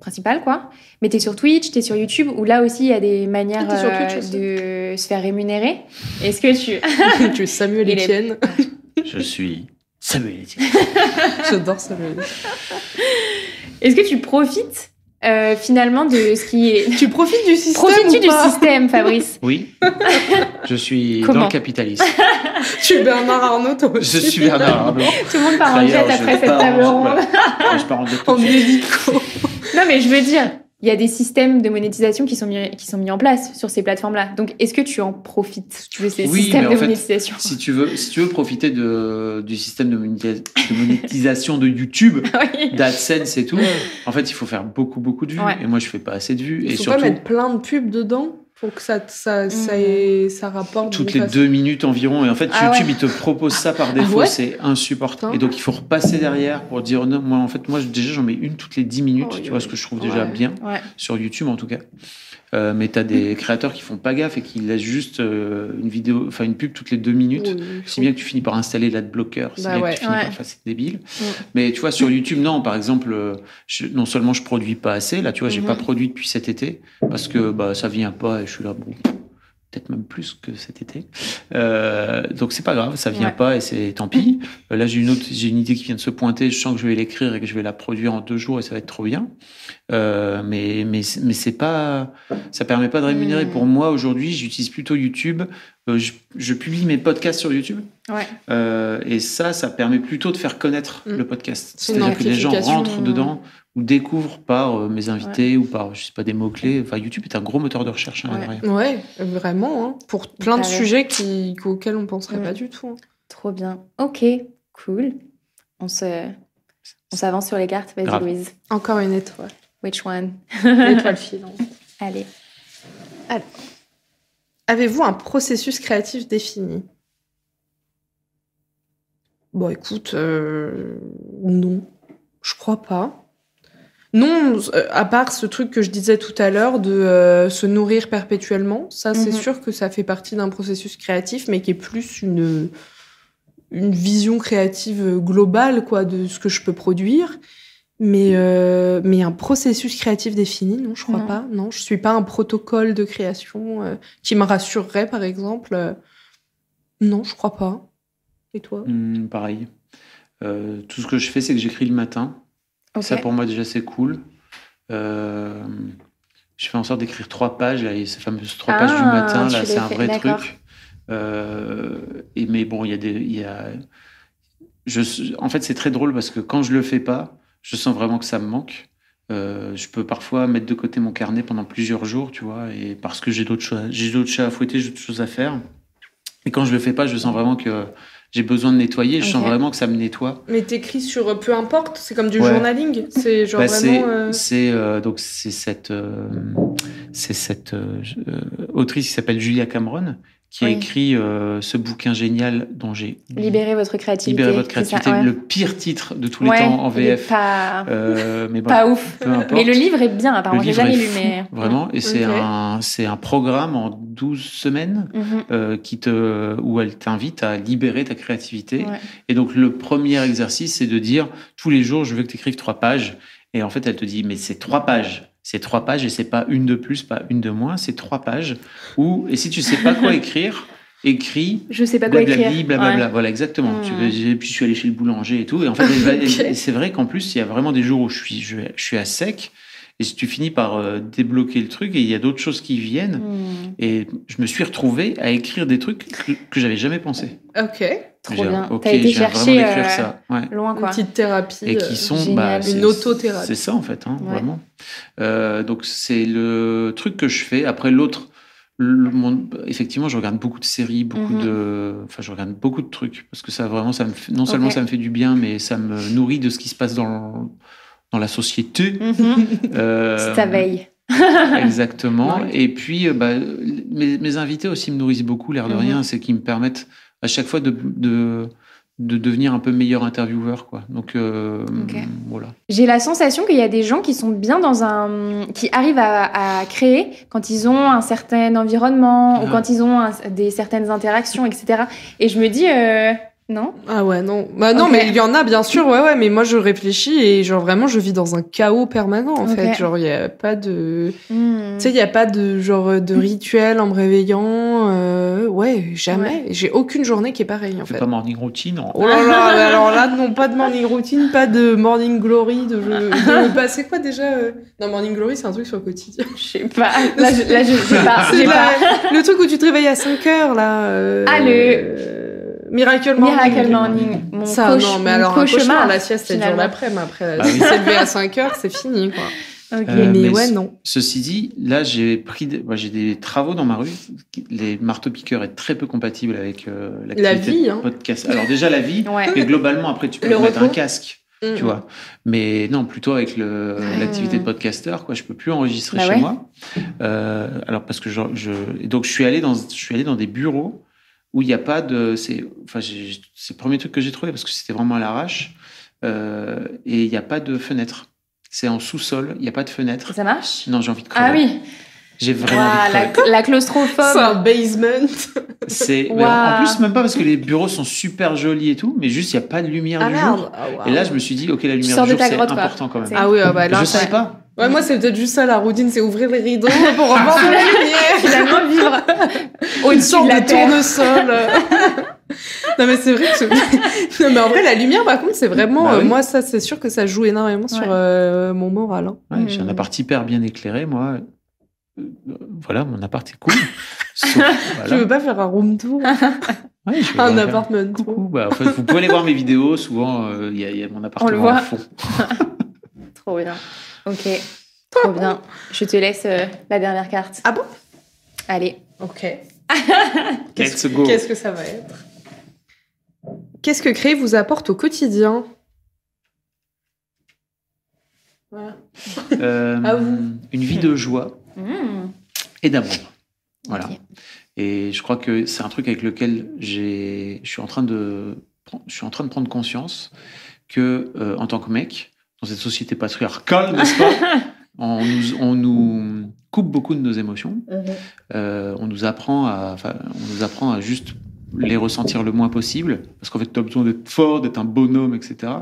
principal, quoi. Mais t'es sur Twitch, t'es sur YouTube, où là aussi il y a des manières
Ah,
euh, de se faire rémunérer. Est-ce que tu. *laughs*
tu es Samuel Etienne.
Je suis Samuel Etienne. *laughs*
J'adore Samuel Etienne.
Est-ce que tu profites euh, finalement de ce qui est.
Tu profites du système
Profites-tu
ou
du
pas
système, Fabrice
Oui, je suis
Comment
dans le capitalisme. *laughs*
Tu es Bernard Arnault, toi
Je
aussi.
suis Bernard Arnault.
Tout le monde part en jet
je
après cette table ronde.
Je pars en jet *laughs*
En hélico.
Non, mais je veux dire, il y a des systèmes de monétisation qui sont mis, qui sont mis en place sur ces plateformes-là. Donc, est-ce que tu en profites de ces
Oui,
systèmes
mais en
de
fait,
monétisation
Si tu veux, si tu veux profiter de, du système de, monétis- de monétisation de YouTube, *laughs*
Oui.
d'AdSense et tout, en fait, il faut faire beaucoup, beaucoup de vues.
Ouais.
Et moi, je fais pas assez de vues.
Il
et
faut
surtout,
pas mettre plein de pubs dedans pour que ça, ça, ça,
Mm.
ait- ça rapporte.
toutes les
façon.
deux minutes environ. Et en fait,
Ah
YouTube,
ouais.
il te propose ça par défaut.
ouais
c'est insupportable. Et donc, il faut repasser derrière pour dire non, moi, en fait, moi, déjà, j'en mets une toutes les 10 minutes.
Oh,
tu
oui,
vois,
oui.
ce que je trouve déjà bien
Ouais.
sur YouTube, en tout cas. Euh, mais tu as des créateurs qui font pas gaffe et qui laissent juste euh, une vidéo, enfin une pub toutes les deux minutes.
Oui,
Si bien que tu finis par installer l'adblocker, si
Bah
bien
ouais.
que tu finis
Ouais.
par enfin, c'est débile. Mais tu vois, sur YouTube, non, par exemple, euh, je- non seulement je produis pas assez, là, tu vois, j'ai
Mhm.
pas produit depuis cet été, parce que bah, ça vient pas et je suis là, bon, peut-être même plus que cet été. Euh, donc c'est pas grave, ça vient
Ouais.
pas et c'est tant pis. Euh, là, j'ai une autre, j'ai une idée qui vient de se pointer, je sens que je vais l'écrire et que je vais la produire en deux jours et ça va être trop bien. Euh, mais mais mais c'est pas, ça permet pas de rémunérer.
Mhm.
Pour moi aujourd'hui, j'utilise plutôt YouTube. Je, je publie mes podcasts sur YouTube.
Ouais.
Et ça, ça permet plutôt de faire connaître
Mm.
le podcast. C'est-à-dire que les gens rentrent dedans ou découvrent par euh, mes invités ou par, je sais pas, des mots-clés. Enfin, YouTube est un gros moteur de recherche. hein,
Ouais.
Ouais, vraiment. hein. Pour plein de
Pareil.
sujets qui, auxquels on penserait pas du tout. hein.
Trop bien. Ok, cool. On se, on s'avance sur les cartes. Vas-y. Louise.
Encore une étoile.
Which one?
L'étoile filante. *laughs*
Allez.
Avez-vous un processus créatif défini? Bon, écoute, euh, non, je crois pas. Non, euh, à part ce truc que je disais tout à l'heure de euh, se nourrir perpétuellement, ça c'est
Mhm.
sûr que ça fait partie d'un processus créatif, mais qui est plus une, une vision créative globale quoi, de ce que je peux produire. Mais, euh, mais un processus créatif défini, non, je crois
Non.
pas. Non, je suis pas un protocole de création euh, qui me rassurerait, par exemple. Non, je crois pas. Et toi?
Hmm, pareil. Euh, tout ce que je fais, c'est que j'écris le matin. Ça, pour moi, déjà, c'est cool. Euh, je fais en sorte d'écrire trois pages, là, et ces fameuses trois
Ah,
pages du matin,
tu
là, c'est un vrai truc. Euh, et mais bon, il y a des, il y a, je, en fait, c'est très drôle parce que quand je le fais pas, je sens vraiment que ça me manque. Euh, je peux parfois mettre de côté mon carnet pendant plusieurs jours, tu vois, et parce que j'ai d'autres choses, j'ai d'autres chats à fouetter, j'ai d'autres choses à faire. Et quand je le fais pas, je sens vraiment que j'ai besoin de nettoyer. Je sens vraiment que ça me nettoie.
Mais t'écris sur euh, peu importe, c'est comme du
Ouais.
journaling. C'est genre
Bah,
vraiment. euh,
c'est, euh, donc c'est cette euh, c'est cette autrice qui s'appelle Julia Cameron qui a
Oui.
écrit euh, ce bouquin génial dont j'ai
Libérer votre créativité.
libéré votre
ça,
créativité,
ouais.
le pire titre de tous les
Ouais,
temps en VF.
Pas,
Euh, mais bon,
pas ouf.
peu importe.
Mais le livre est bien, apparemment. J'ai jamais lu, mais.
vraiment et c'est un c'est un programme en 12 semaines
Mhm.
euh, qui te où elle t'invite à libérer ta créativité
Ouais.
Et donc, le premier exercice, c'est de dire tous les jours, je veux que tu écrives trois pages. Et en fait, elle te dit, mais c'est trois pages. C'est trois pages et c'est pas une de plus, pas une de moins, c'est trois pages. Ou, et si tu sais pas quoi *laughs* écrire, écris
Je sais pas quoi
blablabli,
écrire.
blablabla.
Ouais.
Voilà, exactement. Tu et puis, je suis allé chez le boulanger et tout. Et en fait, *laughs* c'est vrai qu'en plus, il y a vraiment des jours où je suis, je, je suis à sec. Et si tu finis par euh, débloquer le truc, et il y a d'autres choses qui viennent.
Hmm.
Et je me suis retrouvé à écrire des trucs que, que j'avais jamais pensé.
Ok.
Trop
J'ai-
bien.
Ok,
T'as été chercher
d'écrire
euh,
ça. Ouais.
loin,
Une
quoi.
petite thérapie.
et
euh,
qui sont bah,
Une
c'est-
autothérapie.
C'est ça en fait, hein,
Ouais.
vraiment. Euh, donc c'est le truc que je fais. Après l'autre, le monde- effectivement, je regarde beaucoup de séries, beaucoup
Mhm.
de, enfin, je regarde beaucoup de trucs parce que ça vraiment, ça me, fait- non seulement ça me fait du bien, mais ça me nourrit de ce qui se passe dans dans la société. Euh, *laughs*
C'est ta veille. *laughs*
Exactement.
Ouais.
Et puis, euh, bah, mes, mes invités aussi me nourrissent beaucoup, l'air de
Mhm.
rien. C'est qu'ils me permettent à chaque fois de, de, de devenir un peu meilleur intervieweur. Quoi. Donc, euh, voilà.
J'ai la sensation qu'il y a des gens qui sont bien dans un. qui arrivent à, à créer quand ils ont un certain environnement ou
Ouais.
quand ils ont un- des certaines interactions, etc. Et je me dis, euh, Non
Ah ouais, non. Bah non, mais il y en a, bien sûr, ouais, ouais, mais moi, je réfléchis et genre vraiment, je vis dans un chaos permanent, en fait. Genre, il y a pas de...
Hmm.
Tu sais, il y a pas de genre de rituel en me réveillant. euh, Ouais, jamais. J'ai aucune journée qui est pareille, en
fait
fait.
pas morning routine. on-
Oh là là, mais *laughs* alors là, non, pas de morning routine, pas de morning glory, de, de *laughs* bah, c'est quoi déjà euh Non, morning glory, c'est un truc sur le quotidien.
Je sais pas. Là, je, là, je sais *laughs* pas.
Le truc où tu te réveilles à 5 heures, là. euh,
Ah, le-
euh, Miracle Morning.
Miracle Morning. Mon
Ça,
cauche-
non, mais alors, un cauchemar,
cauchemar,
la sieste, c'est le jour
finalement.
d'après, mais après, si
oui.
c'est levé à 5 heures, c'est fini, quoi.
Ok.
Euh,
mais
mais
ouais, non.
Ceci dit, là, j'ai pris, des- ouais, j'ai des travaux dans ma rue. Les marteaux-piqueurs est très peu compatible avec euh, l'activité
vie,
de
hein.
podcast. Alors déjà la vie,
Ouais.
mais globalement après tu peux mettre
repos.
un casque,
Mm.
tu vois. Mais non, plutôt avec le l'activité de podcasteur, quoi. Je peux plus enregistrer
Bah
chez
ouais.
moi. Euh, alors parce que je, je et donc je suis allé dans je suis allé dans des bureaux où il n'y a pas de c'est enfin j'ai- c'est le premier truc que j'ai trouvé parce que c'était vraiment à l'arrache euh, et il n'y a pas de fenêtre. C'est en sous-sol, il n'y a pas de fenêtre.
Ça marche?
Non, j'ai envie de crever.
Ah oui.
J'ai vraiment envie de
la,
crever.
la
C'est
claustrophobe.
un basement.
C'est en plus même pas parce que les bureaux sont super jolis et tout, mais juste il n'y a pas de lumière
Ah
du
merde.
jour.
Ah.
Et là, je me suis dit, ok, la lumière du jour c'est
grotte, quoi.
important quand même.
C'est-
Ah oui, ah bah là,
je savais pas.
Ouais, moi, c'est peut-être juste ça, la routine, c'est ouvrir les rideaux *laughs* pour avoir de la lumière. *laughs*
Finalement, vivre *laughs*
Une
au-dessus
sorte
de la
de
terre.
tournesol. non, mais c'est vrai que. ce- non, mais en vrai, la lumière, par contre, c'est vraiment.
Bah
euh, moi, ça, c'est sûr que ça joue énormément sur euh, mon moral. hein.
Ouais, J'ai un
Mhm.
appart hyper bien éclairé, moi. Euh, voilà, mon appart est cool. Sauf- voilà.
veux pas faire un room tour?
Ouais, je
Un apartment tour
Coucou. Bah, en fait, vous pouvez aller voir mes vidéos. Souvent, euh, il y, a- il y a mon appartement
le voit.
en fond.
Trop bien. Ok. Trop bien. Je te laisse euh, la dernière carte.
Ah bon?
Allez.
Ok. *laughs*
Let's go.
Qu'est-ce que ça va être? Qu'est-ce que créer vous apporte au quotidien? Voilà.
Euh,
À vous.
Une vie de joie
Mmh.
et d'amour. Voilà. Et je crois que c'est un truc avec lequel j'ai, je suis en train de, je suis en train de prendre conscience que euh, en tant que mec, dans cette société patriarcale, n'est-ce pas, *laughs* on nous, on nous coupe beaucoup de nos émotions. Euh, on nous apprend à, enfin, on nous apprend à juste les ressentir le moins possible, parce qu'en fait, tu as besoin d'être fort, d'être un bonhomme, etc.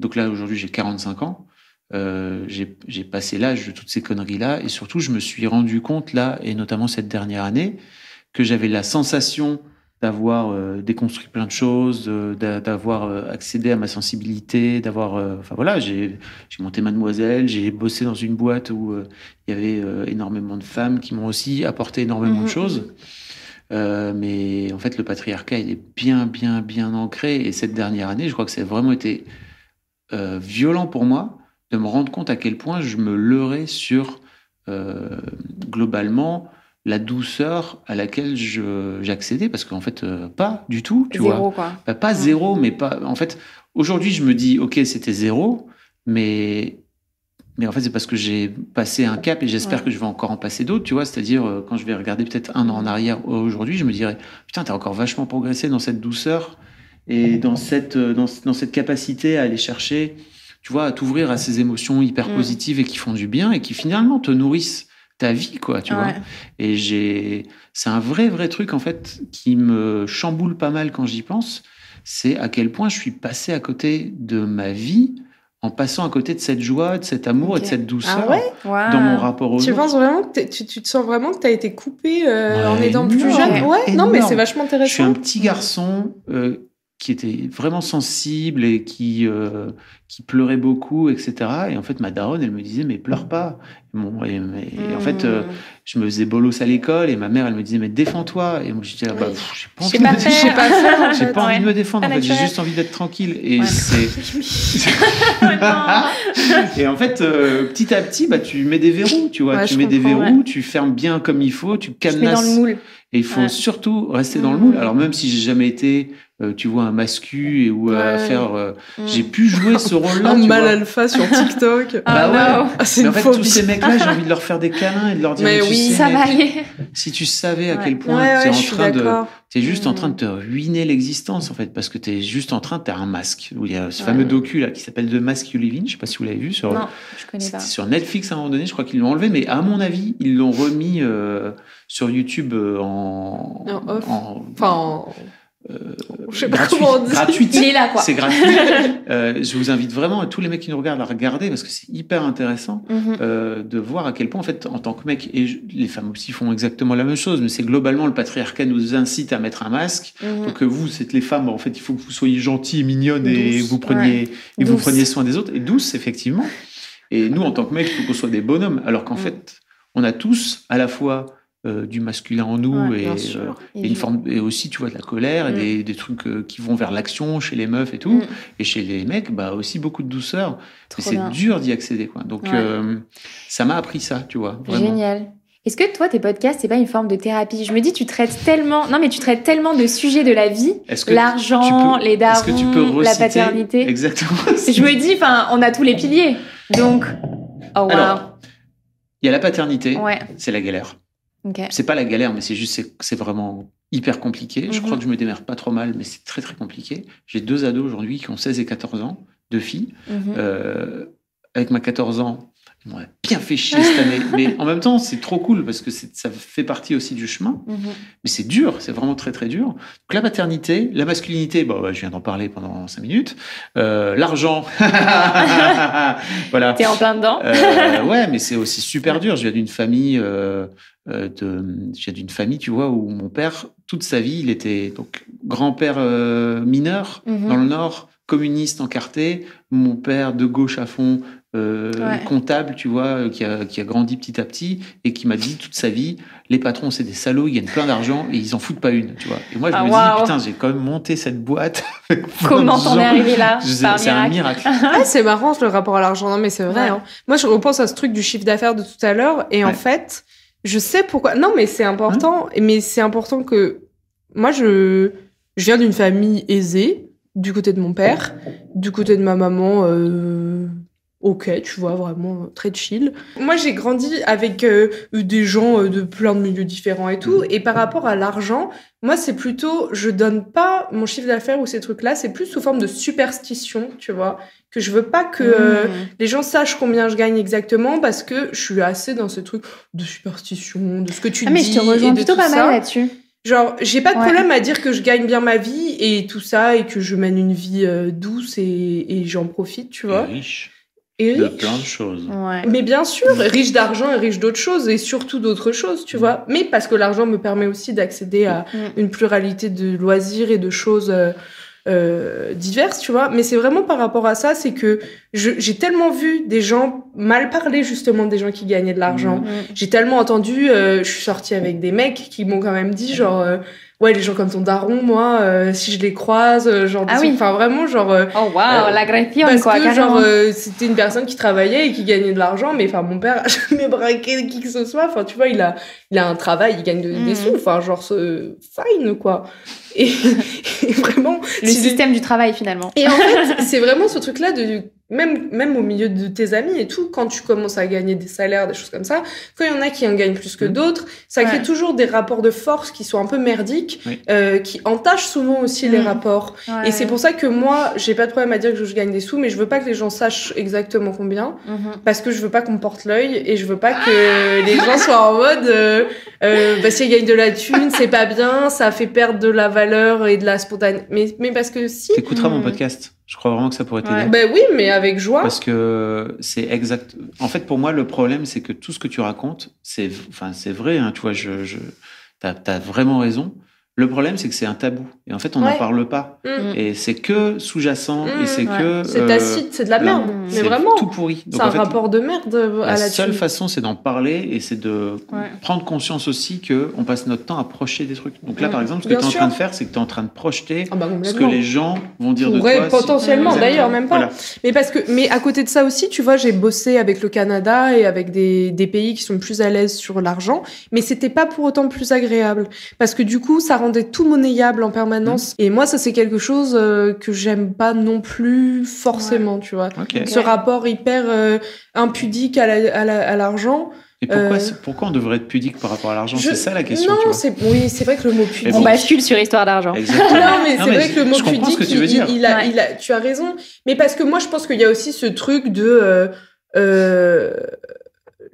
Donc là, aujourd'hui, j'ai 45 ans. Euh, j'ai j'ai passé l'âge de toutes ces conneries-là, et surtout, je me suis rendu compte là, et notamment cette dernière année, que j'avais la sensation d'avoir euh, déconstruit plein de choses, euh, d'a- d'avoir euh, accédé à ma sensibilité, d'avoir, enfin voilà, j'ai monté Mademoiselle, j'ai bossé dans une boîte où il y avait énormément de femmes qui m'ont aussi apporté énormément de choses. Euh, mais en fait, le patriarcat, il est bien, bien, bien ancré. Et cette dernière année, je crois que ça a vraiment été euh, violent pour moi de me rendre compte à quel point je me leurrais sur, euh, globalement, la douceur à laquelle je- j'accédais. Parce qu'en fait, euh, pas du tout, tu vois.
Zéro, quoi.
Bah, pas zéro, mais pas. En fait, aujourd'hui, je me dis, ok, c'était zéro, mais mais en fait, c'est parce que j'ai passé un cap et j'espère
Ouais.
que je vais encore en passer d'autres, tu vois. C'est-à-dire, euh, quand je vais regarder peut-être un an en arrière aujourd'hui, je me dirais, putain, t'as encore vachement progressé dans cette douceur et dans cette euh, dans, dans cette capacité à aller chercher, tu vois, à t'ouvrir à ces émotions hyper
Mm.
positives et qui font du bien et qui finalement te nourrissent ta vie, quoi, tu vois. Et j'ai, c'est un vrai, vrai truc, en fait, qui me chamboule pas mal quand j'y pense. C'est à quel point je suis passé à côté de ma vie en passant à côté de cette joie, de cet amour et de cette douceur
Ah ouais?
dans mon rapport aux
Tu
autres.
penses vraiment que tu, tu te sens vraiment que tu as été coupé euh, en étant plus jeune? Ouais, non, mais c'est vachement
Je suis
intéressant.
un petit garçon euh, qui était vraiment sensible et qui, euh, qui pleurait beaucoup, etc. Et en fait, ma daronne, elle me disait, mais pleure pas. Et, bon, et- et en fait, euh,
Mmh.
je me faisais bolos à l'école et ma mère, elle me disait, mais défends-toi. Et moi, je disais, ah, bah, pff, j'ai pas
Je
envie
sais
de
sais pas faire,
J'ai pas envie
Ouais.
de me défendre, en fait. J'ai juste envie d'être tranquille. Et
Ouais.
c'est. *laughs*
Non. *laughs*
et en fait, euh, petit à petit, bah, tu mets des verrous, tu vois.
Ouais,
tu mets des verrous, tu fermes bien comme il faut, tu
mets dans
cadenasses.
le moule.
Et il faut
Ouais.
surtout rester dans le
Mhm.
moule. Alors même si j'ai jamais été, euh, tu vois, un mascu et ou à
Ouais.
faire, euh,
Mm.
j'ai pu jouer ce *laughs* rôle-là.
Un
tu
mal
vois.
alpha sur TikTok. *laughs*
Ah
Bah ouais.
non.
Ah, c'est
Mais en fait,
phobie.
tous ces mecs-là, j'ai *laughs* envie de leur faire des câlins et de leur dire,
Mais
tu
oui,
sais,
Ça va
mec,
aller.
si tu savais à
Ouais.
quel point
Ouais,
tu es
ouais,
en train de. T'es juste en
Mm.
train de te ruiner l'existence, en fait, parce que t'es juste en train de faire un masque. Où il y a ce
Ouais.
fameux docu là qui s'appelle The Mask You Live In. Je sais pas si vous l'avez vu sur.
Non, je connais pas.
Sur Netflix à un moment donné. Je crois qu'ils l'ont enlevé, mais à mon avis, ils l'ont remis euh, sur YouTube euh, en.
En off.
en-
Enfin, en- je sais pas comment on dit.
gratuite.
Il est là, quoi.
C'est gratuit. *laughs* Euh, je vous invite vraiment, tous les mecs qui nous regardent, à regarder parce que c'est hyper intéressant
Mhm.
euh, de voir à quel point, en fait, en tant que mec, et je- les femmes aussi font exactement la même chose, mais c'est globalement le patriarcat nous incite à mettre un masque.
Mhm.
Donc euh, vous, c'est les femmes, en fait, il faut que vous soyez gentilles, mignonnes et vous preniez et vous preniez soin des autres et douces, effectivement. Et nous, en tant que mecs, il faut qu'on soit des bonhommes, alors qu'en
Mm.
fait, on a tous à la fois euh, du masculin en nous
Ouais,
et,
bien
euh, et une forme et aussi tu vois de la colère et
Mm.
des, des trucs euh, qui vont vers l'action chez les meufs et tout
Mm.
et chez les mecs bah aussi beaucoup de douceur
Trop
mais c'est dur d'y accéder quoi donc
Ouais.
ça m'a appris ça tu vois vraiment
Génial. Est-ce que toi, tes podcasts, c'est pas une forme de thérapie? Je me dis, tu traites tellement, non mais tu traites tellement de sujets de la vie,
est-ce que
l'argent, les
est-ce que tu peux
darons, la paternité.
exactement *laughs*
Je me dis, enfin, on a tous les piliers. Donc, oh wow.
alors il y a la paternité
ouais.
c'est la galère C'est pas la galère mais c'est juste c'est- c'est vraiment hyper compliqué je
Mhm.
crois que je me démerde pas trop mal mais c'est très très compliqué j'ai deux ados aujourd'hui qui ont 16 et 14 ans deux filles
Mhm.
Euh, avec ma 14 ans, ils m'ont bien fait chier cette année. *laughs* Mais en même temps, c'est trop cool parce que ça fait partie aussi du chemin.
Mhm.
Mais c'est dur, c'est vraiment très très dur. Donc la maternité, la masculinité, bon, bah, je viens d'en parler pendant 5 minutes. Euh, L'argent, *laughs* *laughs* voilà.
T'es en plein dedans.
Euh, ouais, mais c'est aussi super dur. Je viens d'une famille, euh, de, je viens d'une famille, tu vois, où mon père, toute sa vie, il était donc grand-père euh, mineur
Mhm.
dans le Nord, communiste encarté, mon père de gauche à fond, euh,
Ouais.
comptable, tu vois, euh, qui a, qui a grandi petit à petit et qui m'a dit toute sa vie, les patrons, c'est des salauds, ils gagnent plein d'argent et ils en foutent pas une, tu vois. Et moi, je
Ah,
me
waouh.
dis, putain, j'ai quand même monté cette boîte. *laughs*
Comment t'en es arrivé là
C'est un
miracle.
Ah, *laughs* c'est marrant le rapport à l'argent. Non, mais c'est vrai.
Ouais.
hein. Moi, je repense à ce truc du chiffre d'affaires de tout à l'heure. Et en fait, je sais pourquoi. Non, mais c'est important. Mais c'est important que. Moi, je, je viens d'une famille aisée, du côté de mon père. Du côté de ma maman, euh, ok, tu vois, vraiment euh, très chill. Moi, j'ai grandi avec euh, des gens euh, de plein de milieux différents et tout. Et par rapport à l'argent, moi, c'est plutôt, je donne pas mon chiffre d'affaires ou ces trucs-là, c'est plus sous forme de superstition, tu vois, que je veux pas que euh,
Mhm.
les gens sachent combien je gagne exactement parce que je suis assez dans ce truc de superstition, de ce que tu
Ah, mais
dis
je te rejoins plutôt pas
ça.
mal là-dessus.
Genre, j'ai pas de
Ouais.
problème à dire que je gagne bien ma vie et tout ça et que je mène une vie euh, douce et, et j'en profite, tu vois.
Et riche
Et
de
riche.
plein de choses.
Ouais.
Mais bien sûr, riche d'argent et riche d'autres choses, et surtout d'autres choses, tu vois. Mais parce que l'argent me permet aussi d'accéder à
Mm.
une pluralité de loisirs et de choses euh, euh, diverses, tu vois. Mais c'est vraiment par rapport à ça, c'est que je- j'ai tellement vu des gens mal parler justement des gens qui gagnaient de l'argent.
Mm.
J'ai tellement entendu, euh, je suis sortie avec des mecs qui m'ont quand même dit genre, euh, ouais, les gens comme ton daron, moi, euh, si je les croise, euh, genre,
Ah oui.
enfin vraiment, genre, euh,
Oh wow,
Euh,
l'agression
parce
quoi,
que
carrément.
genre euh, c'était une personne qui travaillait et qui gagnait de l'argent mais enfin mon père a *laughs* jamais braqué qui que ce soit enfin tu vois il a il a un travail il gagne de- des sous enfin genre ce fine quoi et, *laughs* et vraiment
le
si-
système du travail finalement.
et en *laughs* fait c'est vraiment ce truc là de même même au milieu de tes amis et tout quand tu commences à gagner des salaires des choses comme ça quand il y en a qui en gagnent plus que
Mhm.
d'autres ça crée toujours des rapports de force qui sont un peu merdiques
Oui.
euh, qui entachent souvent aussi les
Mhm.
rapports et c'est pour ça que moi, j'ai pas de problème à dire que je gagne des sous, mais je veux pas que les gens sachent exactement combien,
Mhm.
parce que je veux pas qu'on porte l'œil et je veux pas que les gens soient en mode, euh, euh, bah si elle gagne de la thune, c'est pas bien, ça fait perdre de la valeur et de la spontanéité. Mais, mais parce que si,
T'écouteras mon
Mhm.
podcast. Je crois vraiment que ça pourrait t'aider.
Ouais.
ben oui, mais avec joie.
Parce que c'est exact. En fait, pour moi, le problème, c'est que tout ce que tu racontes, c'est, enfin, c'est vrai. Hein, tu vois, je, je, t'as, t'as vraiment raison. Le problème, c'est que c'est un tabou. Et en fait, on n'en
Ouais.
parle pas.
Mm.
Et c'est que sous-jacent.
Mm,
et c'est
ouais.
que.
C'est
euh,
tacite, c'est de la
là,
merde.
Mm.
Mais
c'est
vraiment,
tout pourri. Donc,
c'est un
en fait,
rapport de merde à
La
la
seule façon, c'est d'en parler et c'est de
Ouais.
prendre conscience aussi que on passe notre temps à projeter des trucs. Donc là,
Mm.
par exemple, ce que tu es en train de faire, c'est que tu es en train de projeter
Ah bah,
ce que les gens vont dire de toi.
potentiellement,
Mm.
d'ailleurs, même pas.
Voilà.
Mais parce que, mais à côté de ça aussi, tu vois, j'ai bossé avec le Canada et avec des, des pays qui sont plus à l'aise sur l'argent, mais c'était pas pour autant plus agréable. Parce que du coup, ça rendait tout monnayable en permanence. Et moi, ça, c'est quelque chose euh, que j'aime pas non plus forcément, tu vois. Ce rapport hyper euh, impudique à la- à la- à l'argent.
Et pourquoi,
Euh,
c'est- pourquoi on devrait être pudique par rapport à l'argent?
Je-
C'est ça la question.
non,
tu vois.
oui, c'est vrai que le mot pudique.
On bascule sur histoire d'argent.
Non, mais c'est vrai que le mot
je comprends ce
pudique,
que tu veux
il,
dire.
il a,
Ouais.
il a, tu as raison. Mais parce que moi, je pense qu'il y a aussi ce truc de euh, euh,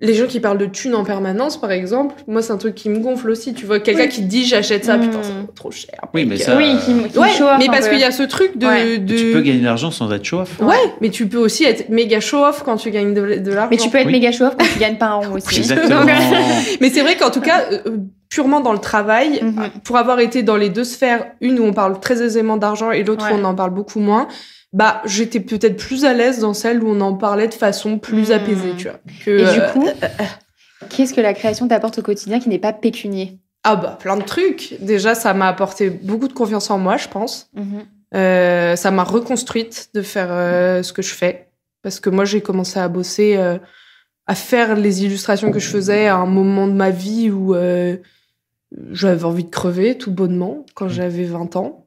les gens qui parlent de thunes en permanence, par exemple, moi, c'est un truc qui me gonfle aussi. Tu vois, quelqu'un
Oui.
qui te dit j'achète ça, putain, c'est trop cher.
Oui, mais ça-
Oui, qui, qui
Ouais,
show off
mais parce qu'il y a ce truc de.
Ouais.
de-
Tu peux gagner de l'argent sans être show off.
Ouais, mais tu peux aussi être méga show-off quand tu gagnes de, de l'argent.
Mais tu peux être
Oui.
méga show off quand tu gagnes pas un rond aussi.
Exactement.
Donc, *laughs*
Mais c'est vrai qu'en tout cas, euh, euh, purement dans le travail,
Mhm.
pour avoir été dans les deux sphères, une où on parle très aisément d'argent et l'autre
Ouais.
où on en parle beaucoup moins, bah j'étais peut-être plus à l'aise dans celle où on en parlait de façon plus
Mhm.
apaisée, tu vois. Que,
Et du
euh,
coup, qu'est-ce que la création t'apporte au quotidien qui n'est pas pécunier?
Ah bah plein de trucs. Déjà, ça m'a apporté beaucoup de confiance en moi, je pense.
Mhm.
Euh, ça m'a reconstruite de faire euh, ce que je fais. Parce que moi, j'ai commencé à bosser, euh, à faire les illustrations que je faisais à un moment de ma vie où euh, j'avais envie de crever, tout bonnement, quand j'avais 20 ans.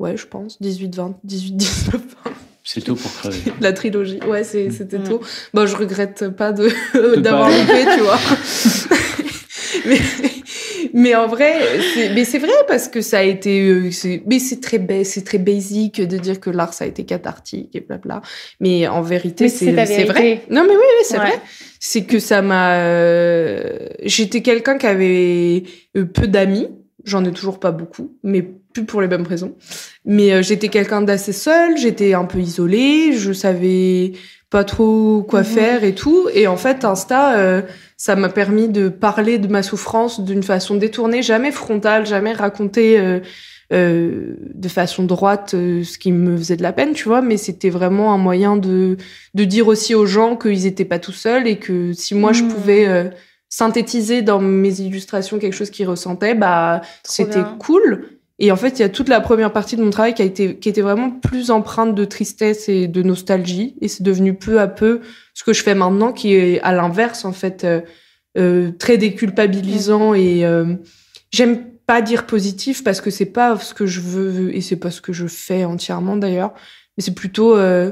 Ouais, je pense. 18, 20, 18, 19, 20.
C'est tôt pour crever. *laughs*
La trilogie. Ouais, c'est- c'était
Mm.
tôt. Bon, je regrette pas de
De *laughs*
d'avoir
pas-
loupé, tu vois. *laughs* mais, mais en vrai, c'est- mais c'est vrai parce que ça a été, euh, mais c'est très, ba- c'est très basique de dire que l'art ça a été cathartique et blabla. Mais en vérité, c'est vrai. Non, mais oui, oui, c'est
Ouais.
vrai. C'est que ça m'a. euh, J'étais quelqu'un qui avait euh, peu d'amis. J'en ai toujours pas beaucoup, mais plus pour les mêmes raisons. Mais euh, j'étais quelqu'un d'assez seul, j'étais un peu isolée, je savais pas trop quoi
Mhm.
faire et tout. Et en fait, Insta, euh, ça m'a permis de parler de ma souffrance d'une façon détournée, jamais frontale, jamais raconter euh, euh, de façon droite euh, ce qui me faisait de la peine, tu vois. Mais c'était vraiment un moyen de, de dire aussi aux gens qu'ils étaient pas tout seuls et que si moi je
Mhm.
pouvais euh, synthétiser dans mes illustrations quelque chose qu'ils ressentaient, bah c'était cool. Et en fait, il y a toute la première partie de mon travail qui a été qui était vraiment plus empreinte de tristesse et de nostalgie. Et c'est devenu peu à peu ce que je fais maintenant, qui est à l'inverse en fait, euh, euh, très déculpabilisant et euh, j'aime pas dire positif parce que c'est pas ce que je veux et c'est pas ce que je fais entièrement d'ailleurs. Mais c'est plutôt euh,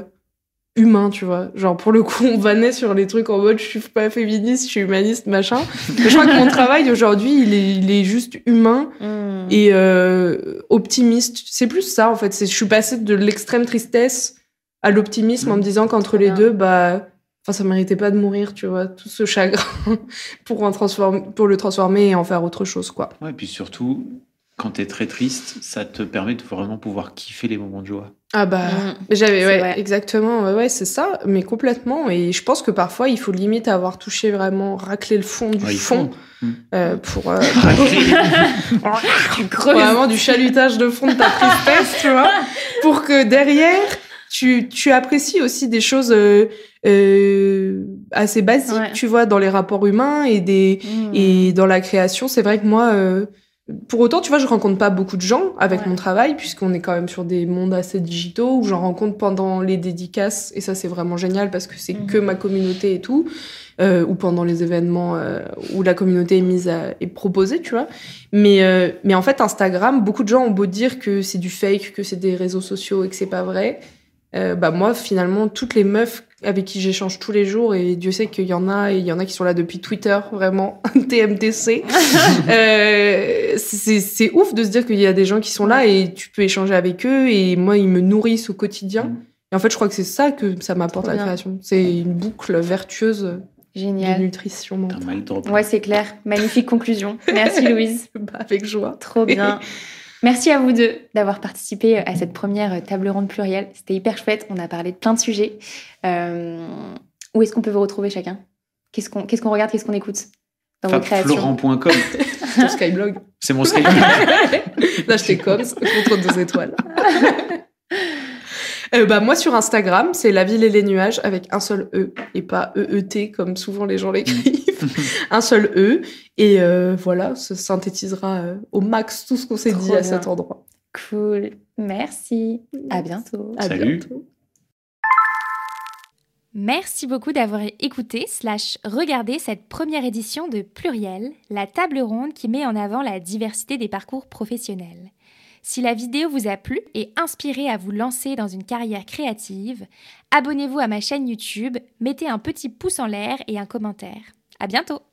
humain, tu vois. Genre, pour le coup, on vannait sur les trucs en mode je suis pas féministe, je suis humaniste, machin. Mais je crois que mon *laughs* travail aujourd'hui, il est, il est juste humain
Mhm.
et euh, optimiste. C'est plus ça, en fait. C'est, je suis passée de l'extrême tristesse à l'optimisme en me disant qu'entre les
bien.
deux, bah, enfin, ça méritait pas de mourir, tu vois, tout ce chagrin *laughs* pour, en transformer, pour le transformer et en faire autre chose, quoi.
Ouais, et puis surtout, quand tu es très triste, ça te permet de vraiment pouvoir kiffer les moments de joie.
Ah bah,
Mhm.
j'avais, ouais,
vrai.
exactement, ouais, ouais, c'est ça, mais complètement. Et je pense que parfois, il faut limite avoir touché vraiment, racler le fond du
Ouais, il
fond.
Mm.
euh, pour, euh, *laughs* *laughs* vraiment du chalutage de fond de ta tristesse, tu vois, pour que derrière, tu, tu apprécies aussi des choses euh, euh, assez basiques,
Ouais.
tu vois, dans les rapports humains et des
Mhm.
et dans la création. C'est vrai que moi, euh, pour autant, tu vois, je rencontre pas beaucoup de gens avec
Ouais.
mon travail, puisqu'on est quand même sur des mondes assez digitaux où j'en rencontre pendant les dédicaces, et ça c'est vraiment génial parce que c'est
Mhm.
que ma communauté et tout, euh, ou pendant les événements euh, où la communauté est mise à, est proposée, tu vois. Mais euh, mais en fait, Instagram, beaucoup de gens ont beau dire que c'est du fake, que c'est des réseaux sociaux et que c'est pas vrai. Euh, bah moi, finalement, toutes les meufs avec qui j'échange tous les jours, et Dieu sait qu'il y en a, et il y en a qui sont là depuis Twitter, vraiment, *laughs* TMTC. *laughs* euh, c'est c'est ouf de se dire qu'il y a des gens qui sont là et tu peux échanger avec eux, et moi, ils me nourrissent au quotidien.
Mm.
Et en fait, je crois que c'est ça que ça m'apporte la création. C'est une boucle vertueuse de
Génial.
nutrition
Un
mentale.
Ouais, c'est clair. Magnifique conclusion. Merci *laughs* Louise.
Bah, avec joie.
Trop bien. Merci à vous deux d'avoir participé à cette première table ronde plurielle. C'était hyper chouette. On a parlé de plein de sujets. Euh, où est-ce qu'on peut vous retrouver chacun? Qu'est-ce qu'on regarde Qu'est-ce qu'on écoute dans vos créations?
FabFlorent.com,
Ton *laughs* Skyblog.
c'est mon Skype. *laughs*
Là, je t'ai comme, contre deux étoiles. *laughs* Euh, bah, moi, sur Instagram, c'est La ville et les nuages avec un seul E et pas EET comme souvent les gens l'écrivent. *laughs* un seul E. Et euh, voilà, ça synthétisera euh, au max tout ce qu'on s'est dit à cet endroit.
Cool. Merci. À bientôt.
À
Salut.
bientôt.
Merci beaucoup d'avoir écouté slash regardé cette première édition de Pluriel, la table ronde qui met en avant la diversité des parcours professionnels. Si la vidéo vous a plu et inspiré à vous lancer dans une carrière créative, abonnez-vous à ma chaîne YouTube, mettez un petit pouce en l'air et un commentaire. À bientôt!